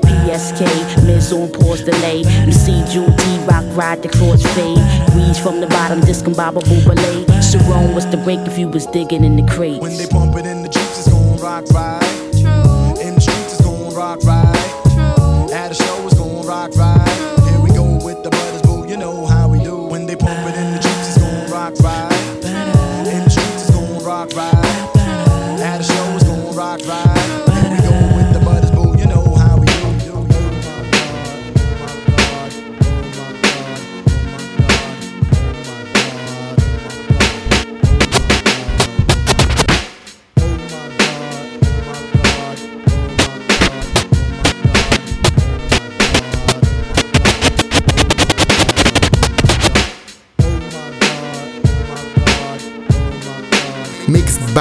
PSK, Miz on pause delay. You see Jewel T Rock ride the cross fade. Weeds from the bottom, discombobable belay. Sharon was the break if you was digging in the crates. When they bump it in the jeeps, it's gon' rock right. True. In the streets, it's gon' rock right. True. At a show, it's gon' rock right.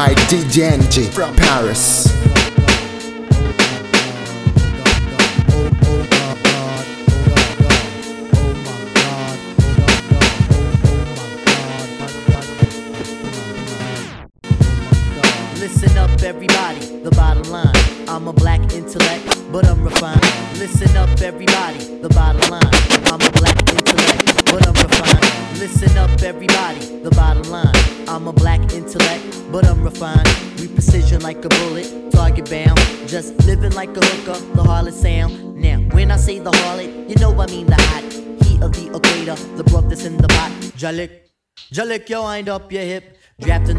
By DJ NG from Paris. Jalik, Jalik, yo, wind up your hip.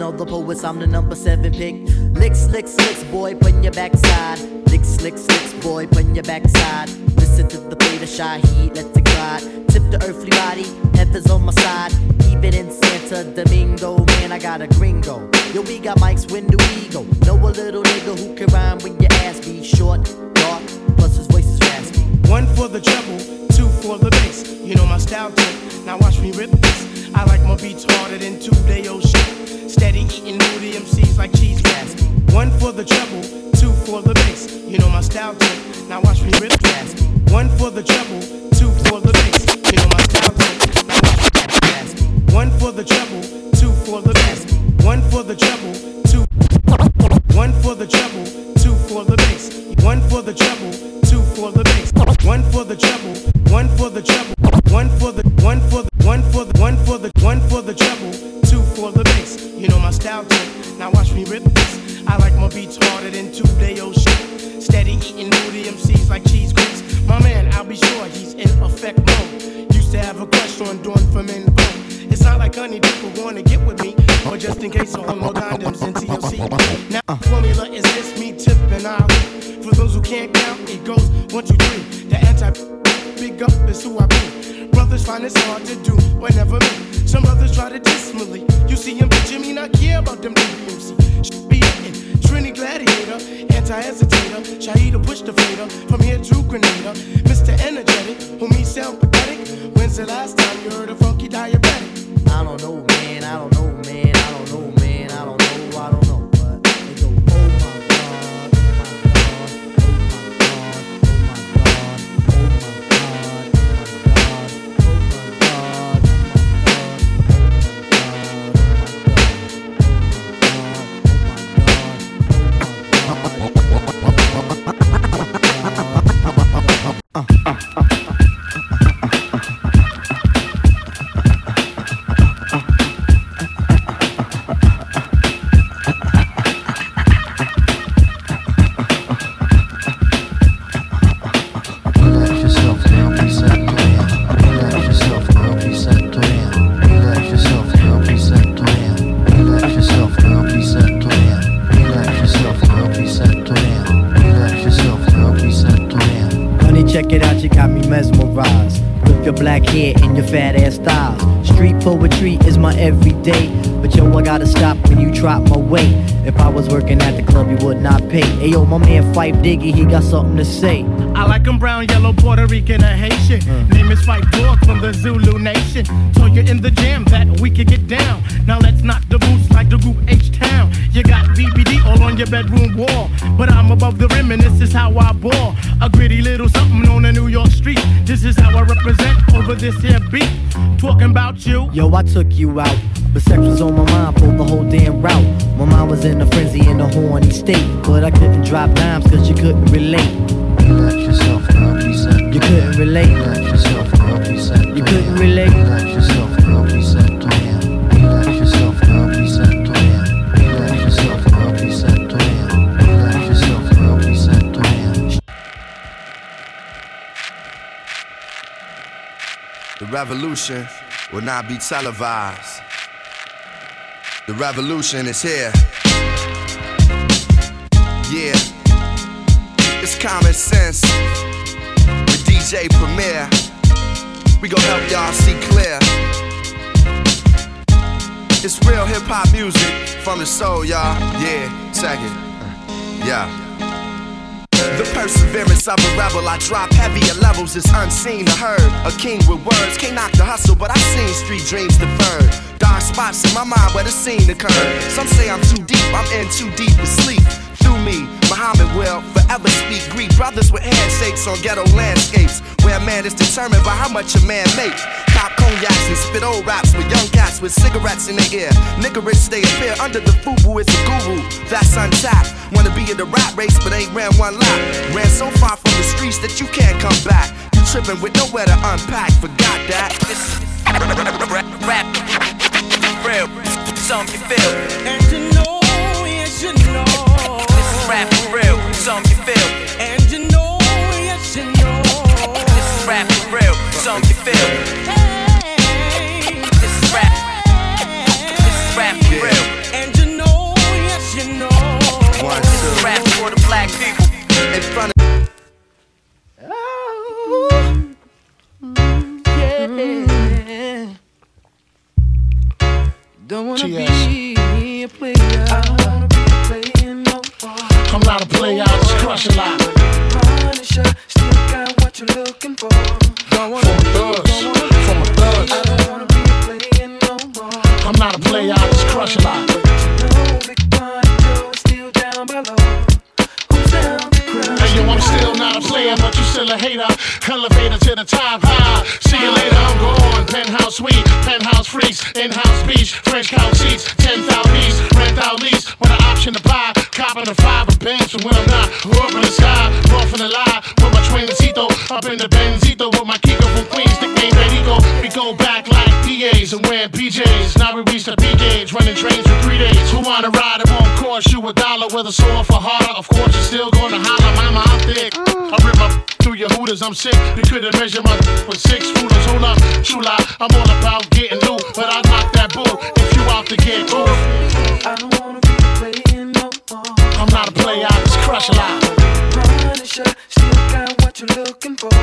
All the poets, I'm the number seven pick. Licks, licks, licks, boy, put your backside. Licks, licks, licks, boy, put your backside. Listen to the play, the shy heat, let it glide. Tip the earthly body, heaven's on my side. Even in Santa Domingo, man, I got a gringo. Yo, we got mics, when do we go? Know a little nigga who can rhyme when your ass be short, dark, plus his voice is raspy. One for the treble, two for the bass. You know my style tip. Now watch me rip this. I like my beats harder than two day old shit. Steady eating moody MCs like cheese raspy. One for the treble, two for the bass. You know my style tip. Now watch me rip raspy. One for the treble, two for the bass. You know my style tip. Now watch me rip raspy. One for the treble, two for the bass. One for the treble, two. One for the treble, two for the bass. One for the treble, two for the bass. One for the treble, one for the treble, Now watch me rip this. I like my beats harder than two day old shit. Steady eating moody MCs like cheese grits. My man, I'll be sure he's in effect mode. Used to have a crush on Dawn from En Vogue. It's not like honey people wanna get with me, or just in case I hold more condoms in TLC. Now formula is this me tipping out. For those who can't count, it goes one, two, three. The anti big up is who I be. Brothers find it's hard to do, but never me. Some others try to me. You see him bitching me, not care about them DBMC. Should be hitting. Trini Gladiator, anti-hesitator, Shahida push the fader from here to Grenada. Mr. Energetic, who me sound pathetic. When's the last time you heard a funky diabetic? I don't know, man. I don't know, man. Pay. Ayo, my man Phife Diggy, he got something to say. I like 'em brown, yellow, Puerto Rican, or Haitian. Mm. Name is Phife Dawg from the Zulu Nation. Told you in the jam that we could get down. Now let's knock the boots like the group H Town. You got BBD all on your bedroom wall. But I'm above the rim and this is how I ball. A gritty little something on the New York street. This is how I represent over this here beat. Talking about you. Yo, I took you out, but sex was on my mind for the whole damn route. My mind was in a frenzy in a horny state, but I couldn't drop dimes cause you couldn't relate. Relax yourself, girl, please set You couldn't relate. Relax yourself, girl, please set You couldn't relate. Relax yourself, girl, please set Relax yourself, girl, please Relax yourself, girl, please Relax yourself, girl, please The revolution will not be televised. The revolution is here. Yeah, it's common sense with DJ Premier. We gon' help y'all see clear. It's real hip hop music from the soul, y'all. Yeah, check it. Yeah. The perseverance of a rebel, I drop heavier levels, it's unseen to heard. A king with words, can't knock the hustle, but I've seen street dreams deferred. Spots in my mind where the scene occurred. Some say I'm too deep, I'm in too deep to sleep. Through me, Muhammad will forever speak. Greek. brothers with handshakes on ghetto landscapes, where a man is determined by how much a man makes. Cop cognacs and spit old raps with young cats with cigarettes in their ear. Niggerish they appear under the fubu is a guru. That's untapped. Wanna be in the rat race, but ain't ran one lap. Ran so far from the streets that you can't come back. You tripping with nowhere to unpack. Forgot that. Rap, real, something you feel. And you know, yes you know. This is rap for real, something you feel. And you know, yes you know. This is rap for real, something you feel. Hey. This is rap. This is rap for real. And you know, yes you know. One, This is rap for the black people. In front Yeah. Don't wanna be a player. I don't wanna be a player no more. I'm not a player, I just crush a lot. Punisher, still got what you're looking for. Don't wanna From thugs, from a thug. I don't wanna be a player no more. I'm not a player, I just crush a lot. No big pun, Joe, still down below. Who's down to cry? Hey yo, I'm still not a player, but you still a hater. Elevator to the top high. See you later, I'm gone. Penthouse suite, penthouse freaks, in-house beach, French couch seats, 10,000 piece, rent out lease, with an option to buy. Copping a five of bands from when I'm not. Up in the sky, off in the lie, with my twincito, up in the Benzito with my Kiko from Queens, nickname Benito. We go back like PAs and wearing PJs. Now we reach the P gauge, running trains for three days. Who wanna ride? It won't cost you a dollar with a sore for harder. Of course, you're still gonna holler, mama, I'm thick. I rip up through your hooters, I'm sick. You couldn't measure my with six rulers. Hold up, chula, I'm all about getting loot, but I knock that bull if you out to get cool. I don't wanna be player no more. I'm not a player, I just crush a lot. Punisher, still got what you're looking for.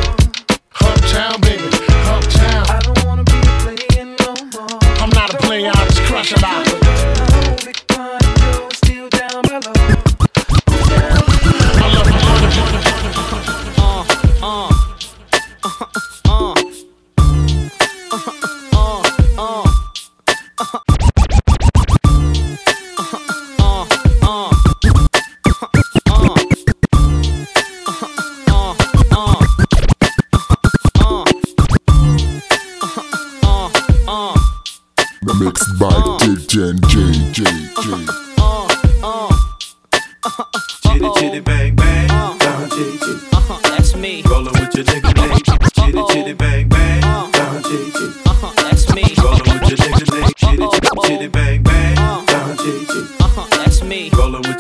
Uptown, baby, uptown. I don't wanna be player no more. I'm not a player, I just crush a lot. Mixed by DJ JJ. Chitty chitty bang bang,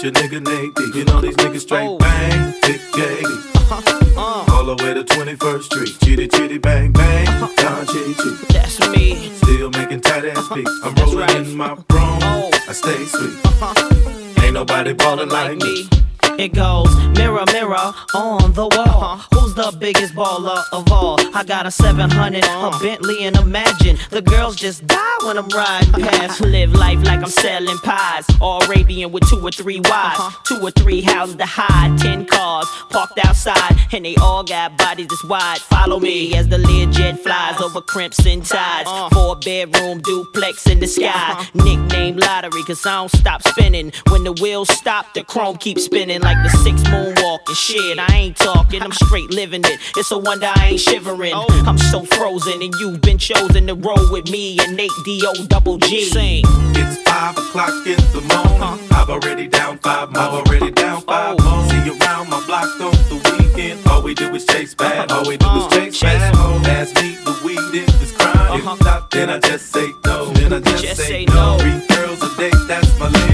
your nigga Nate. You know these niggas straight oh. bang, big gay. <laughs> Uh. All the way to 21st Street. Chitty chitty bang bang, uh. Don JJ. That's me. Still making tight ass uh-huh. beats. I'm rolling right. in my room. Oh. I stay sweet. Uh-huh. Ain't nobody ballin' like me. It goes mirror, mirror on the wall. Uh-huh. Who's the biggest baller of all? I got a 700, a uh-huh. Bentley, and imagine the girls just die when I'm riding past. <laughs> Live life like I'm selling pies, Or Arabian with two or three wives, uh-huh. two or three houses to hide, ten cars parked outside, and they all got bodies this wide. Follow me as the Learjet flies over crimson tides, four bedroom duplex in the sky. Nickname lottery, cause I don't stop spinning. When the wheels stop, the chrome keeps spinning like the six moonwalking shit. I ain't talking, I'm straight living it. It's a wonder I ain't shivering. Oh. I'm so frozen, and you've been chosen to roll with me and Nate D.O. Double G. Sing. It's five o'clock in the morning. I've already down five. I've already down five. Oh. See you around my block on the weekend. All we do is chase bad. All we do is uh-huh. chase bad. Home. Ask me the weed if it's crime. If uh-huh. not, then I just say no. Then I just, just say, say no. no. Three girls a day, that's my limit.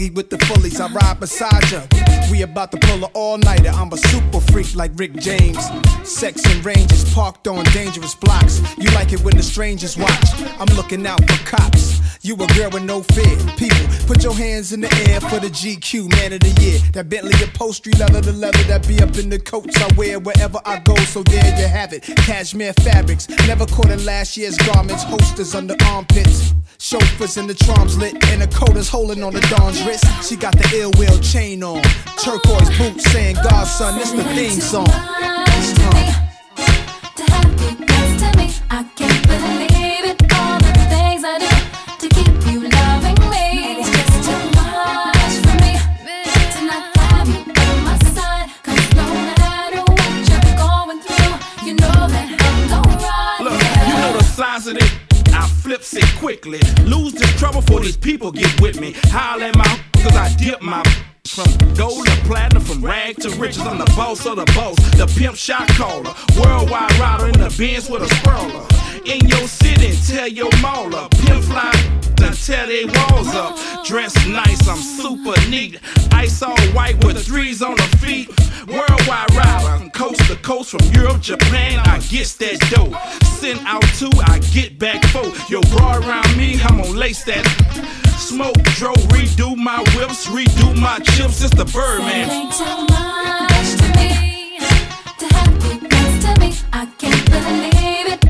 buggy with the fullies. I ride beside ya. We about to pull an all-nighter. I'm a super freak like Rick James. Sex and ranges parked on dangerous blocks. You like it when the strangers watch. I'm looking out for cops. You a girl with no fear. People, put your hands in the air for the GQ man of the year. That Bentley upholstery leather to leather that be up in the coats I wear wherever I go. So there you have it. Cashmere fabrics, never caught in last year's garments. Holsters under armpits. Chauffeurs in the trams lit, and the is holding on the Don's wrist. She got the ill will chain on, turquoise boots saying, Godson, it's the theme song. It's time. I can. flips it quickly. Lose this trouble for these people get with me. Howl at my cause I dip my from gold to platinum, from rag to riches, I'm the boss of the boss, the pimp shot caller, worldwide rider in the bins with a sprawler. In your city, tell your mauler, pimp fly tear they walls up. Dressed nice, I'm super neat. Ice all white with threes on the feet. Worldwide rider, coast to coast from Europe, Japan. I get that dough. Send out two, I get back four. Yo, bra around me, I'm gonna lace that. Smoke, dro, redo my whips, redo my chips. It's the Birdman. Ain't too much to me to have you next to me. I can't believe it.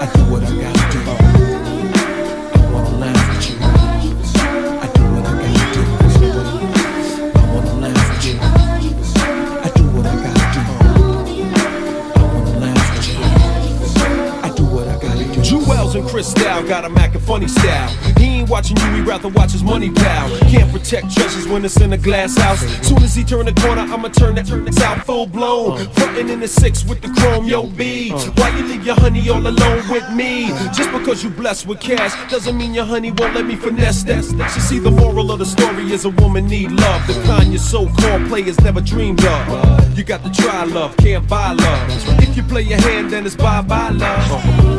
I do what I gotta do. I wanna with you. I do what I gotta do. I wanna with you. I do what I gotta do. I wanna with you. I do what I gotta do. Jewels and Cristal got a Mac and funny style. Ain't watching you, he rather watch his money pal. Can't protect treasures when it's in a glass house. Soon as he turn the corner, I'ma turn that turn this out full blown. Frontin' in the six with the chrome, yo B. Why you leave your honey all alone with me? Just because you blessed with cash doesn't mean your honey won't let me finesse that. You see, the moral of the story is a woman need love. The kind your so-called players never dreamed of. You got to try love, can't buy love. If you play your hand, then it's bye-bye love.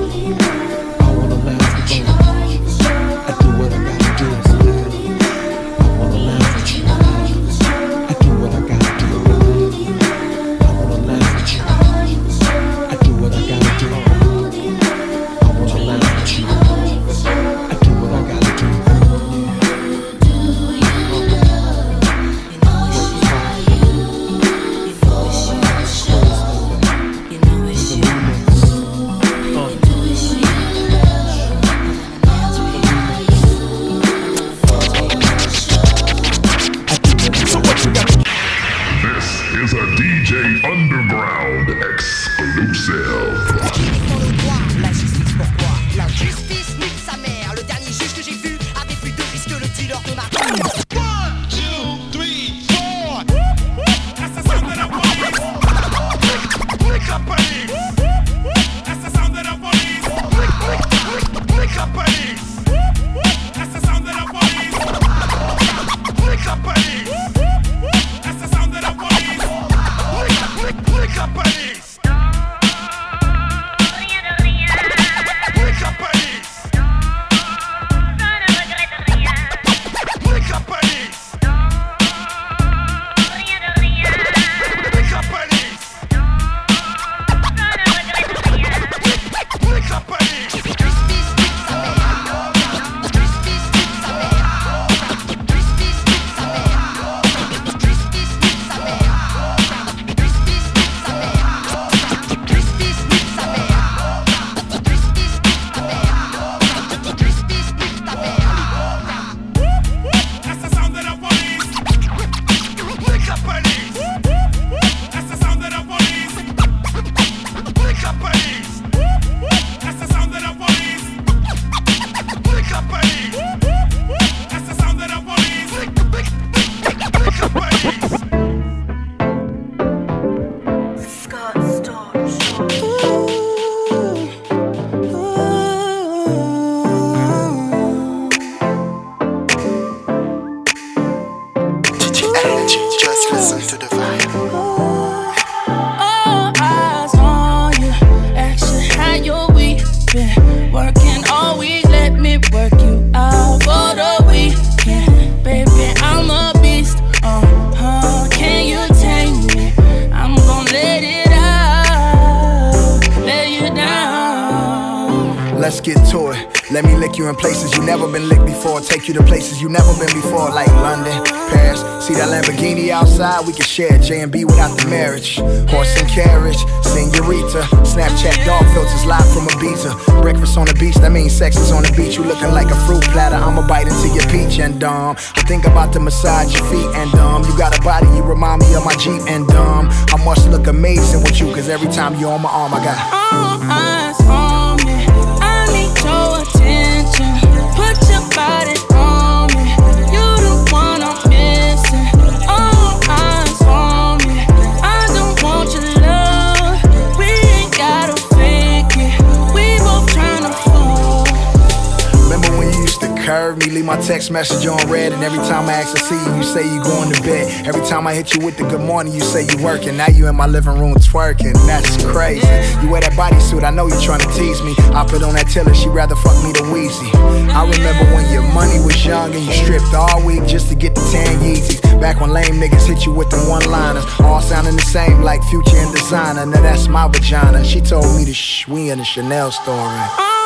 Message on red, and every time I ask to see you, you say you going to bed. Every time I hit you with the good morning, you say you working. Now you in my living room twerking. That's crazy. You wear that bodysuit, I know you trying to tease me. I put on that tiller, she rather fuck me than Weezy. I remember when your money was young and you stripped all week just to get the tan Yeezys. Back when lame niggas hit you with the one-liners, all sounding the same like Future and Desiigner. Now that's my vagina. She told me to shh, we in the Chanel store.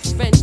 best friend.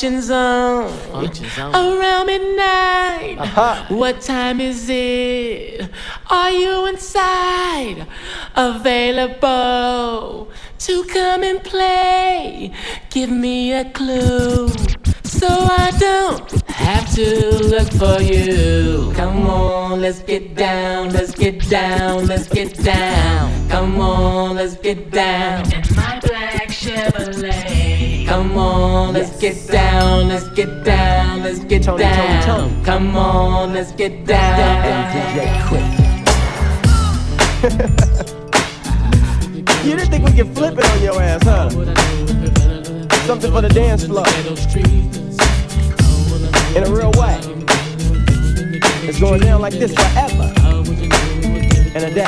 The function zone. Around midnight. What time is it? Are you inside? Available to come and play? Give me a clue. So I don't have to look for you. Come on, let's get down, let's get down, let's get down. Come on, let's get down. In my black Chevrolet. Come on, let's get down, let's get down, let's get Tony, Tony, down. Tony. Come on, let's get down. You didn't think we could flip it on your ass, huh? Something for the dance floor. In a real way. It's going down like this forever. And a day.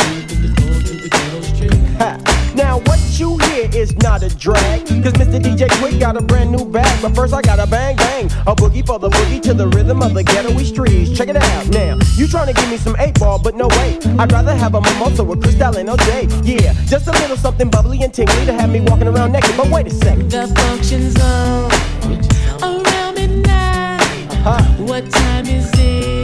Ha. Now what you hear is not a drag. Cause Mr. DJ Quik got a brand new bag. But first I gotta bang bang. A boogie for the boogie to the rhythm of the ghetto streets. Check it out now. You trying to give me some 8 ball but no way. I'd rather have a mimosa with Cristal and OJ Yeah, just a little something bubbly and tingly To have me walking around naked. But wait a second. The function's on Around midnight. Uh-huh. What time is it?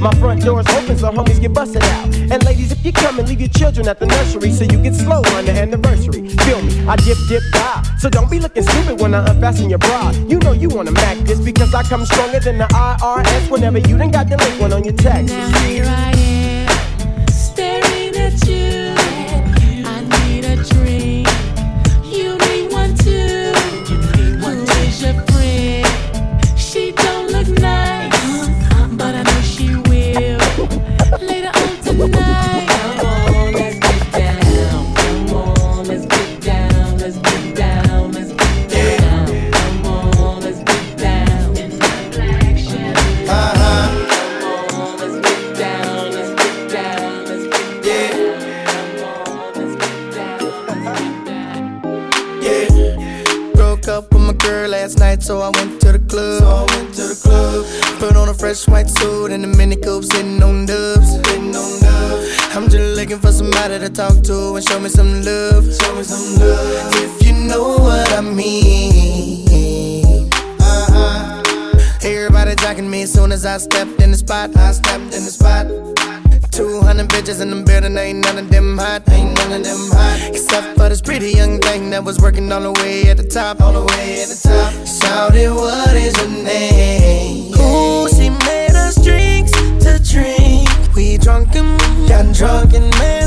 My front door's open, so homies get busted out. And ladies, if you come and leave your children at the nursery, so you get slow on the anniversary. Feel me? I dip, dip, die. So don't be looking stupid when I unfasten your bra. You know you wanna mac this because I come stronger than the IRS whenever you done got the link one on your taxes. Here I am, staring at you. Fresh white suit and a mini coupe, sitting on dubs. I'm just looking for somebody to talk to and show me some love. Show me some love. If you know what I mean. Everybody jocking me as soon as I stepped in the spot. I stepped in the spot. 200 bitches in the building, ain't none of them hot, ain't none of them hot. Except for this pretty young thing that was working all the way at the top, all the way at the top. Shouted, what is your name? Made us drinks to drink. We drunk and got drunk and man,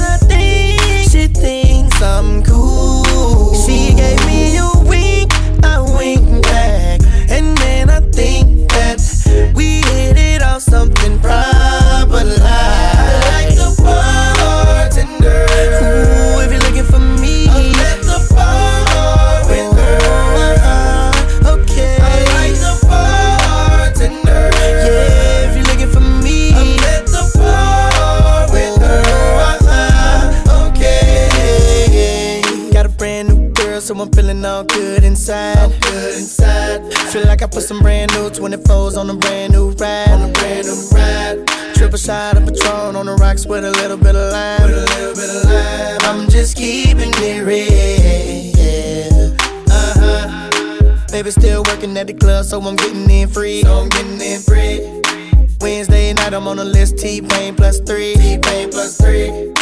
I put some brand new 24s on a brand new ride. On a brand new ride. Triple shot of Patron on the rocks with a little bit of lime. With a little bit of lime. I'm just keeping it real. Uh huh. Baby still working at the club, so I'm getting in free. So I'm getting in free. Wednesday night, I'm on the list. T Pain plus three. T Pain plus three.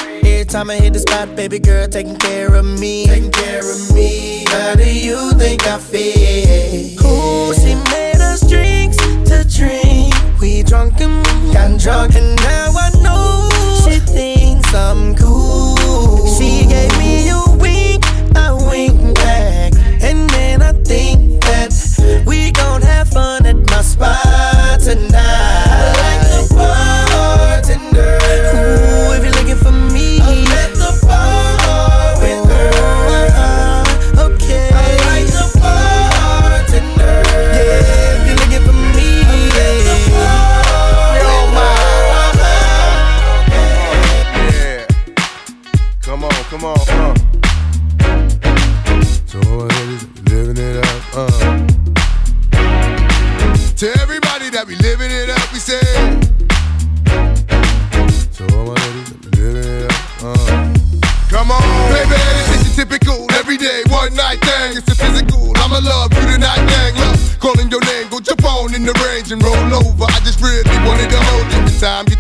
Every time I hit the spot, baby girl taking care of me. Taking care of me. How do you think I feel? Ooh, she made us drinks to drink. We drunk and got drunk, and now I know she thinks I'm cool. She gave me a wink, I wink back, and then I think that we gon' have fun at my spot tonight. Everyday, one night thing. It's a physical. I'ma love you tonight, gang. Love, calling your name, go jump on in the range and roll over. I just really wanted to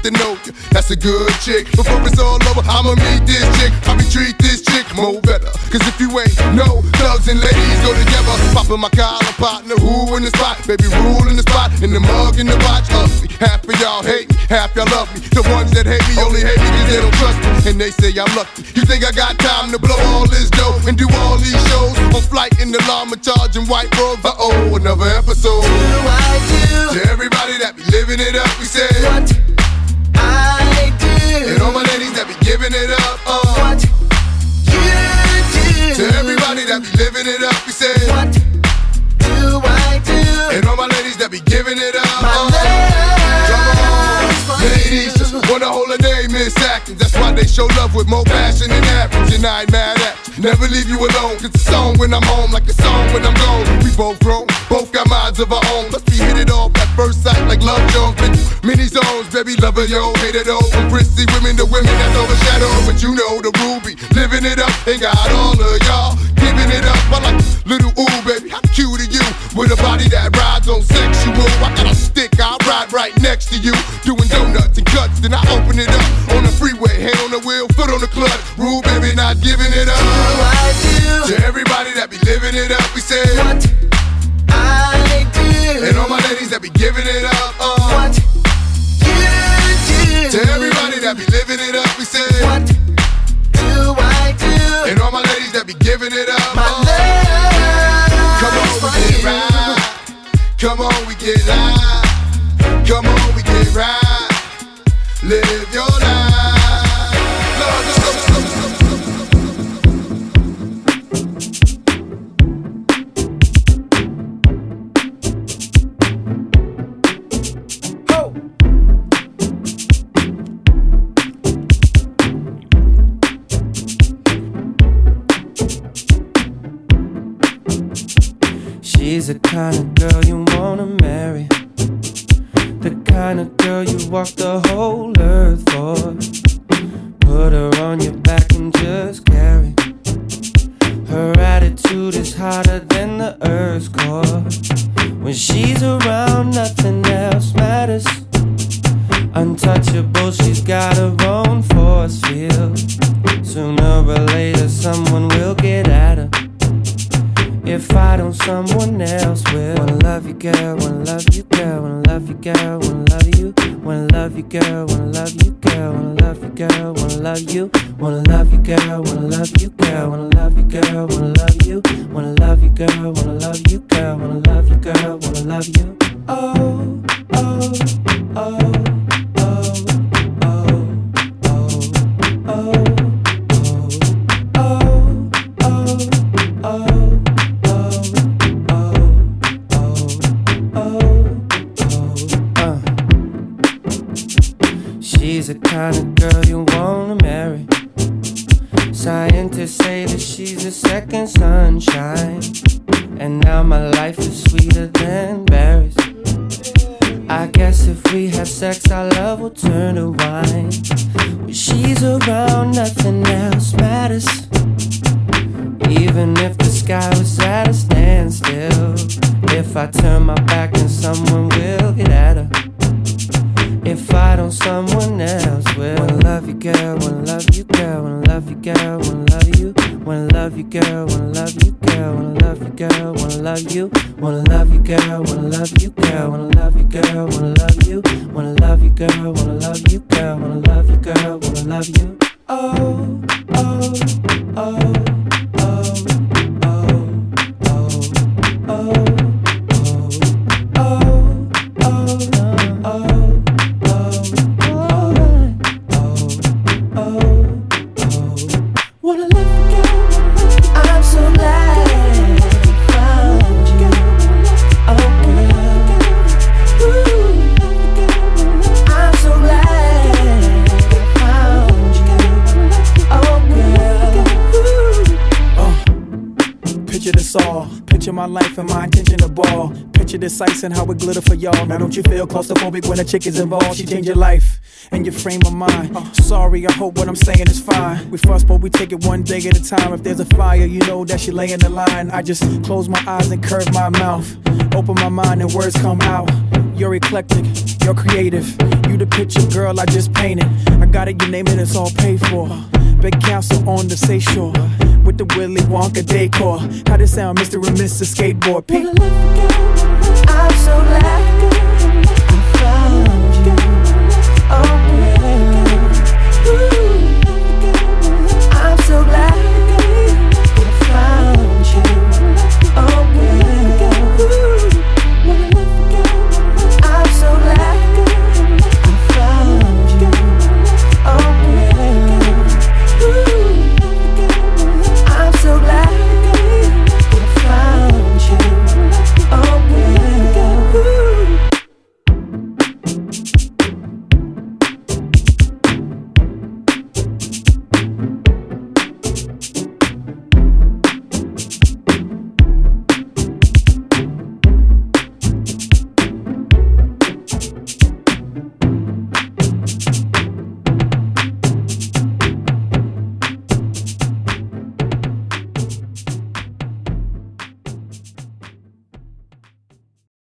get to know you. That's a good chick. Before it's all over, I'ma meet this chick. Probably treat this chick more better. Cause if you ain't no thugs and ladies go together. Popping my collar, partner, who in the spot? Baby, rule in the spot, in the mug, in the watch. Ugly. Half of y'all hate me, half y'all love me. The ones that hate me only hate me cause they don't trust me. And they say I'm lucky. You think I got time to blow all this dough and do all these shows? On flight in the llama charging white robes. Uh oh, another episode. To everybody that be living it up, we say what I do. And all my ladies that be giving it up, uh. What you do. To everybody that be living it up, we say what do I do? And all my ladies that be giving it up. Come on, ladies, just wanna hold a name, Miss Atkins. That's why they show love with more passion than average, and I ain't mad at you. Never leave you alone. It's a song when I'm home, like a song when I'm gone. We both grown, both got minds of our own. Let's be hit it off at first sight, like love Jones. Many zones, baby, lover, yo, hate it all. From prissy women to women that's overshadowed. But you know the ruby, living it up, and got all of y'all giving it up. I like little ooh, baby, how cute are you? With a body that rides on sexual. I got a stick, I ride right next to you. Doing donuts and cuts, then I open it up on the freeway, hand on the wheel, foot on the clutch. Rule, baby, not giving it up. To everybody that be living it up, we say what I do. And all my ladies that be giving it up, uh. What you do. To everybody that be living it up, we say what do I do? And all my ladies that be giving it up, my uh. Come on, we get right. Come on, we get live. Come on, we get right. Live the kind of girl you wanna marry. The kind of girl you walk the whole Feel claustrophobic when a chick is involved? She change your life and your frame of mind. Sorry, I hope what I'm saying is fine. We fuss, but we take it one day at a time. If there's a fire, you know that she lay in the line. I just close my eyes and curve my mouth. Open my mind and words come out. You're eclectic, you're creative. You the picture, girl, I just painted. I got it, you name it, it's all paid for. Big council on the seashore with the Willy Wonka decor. How this sound, Mr. and Mrs. Skateboard? Pete. I'm so glad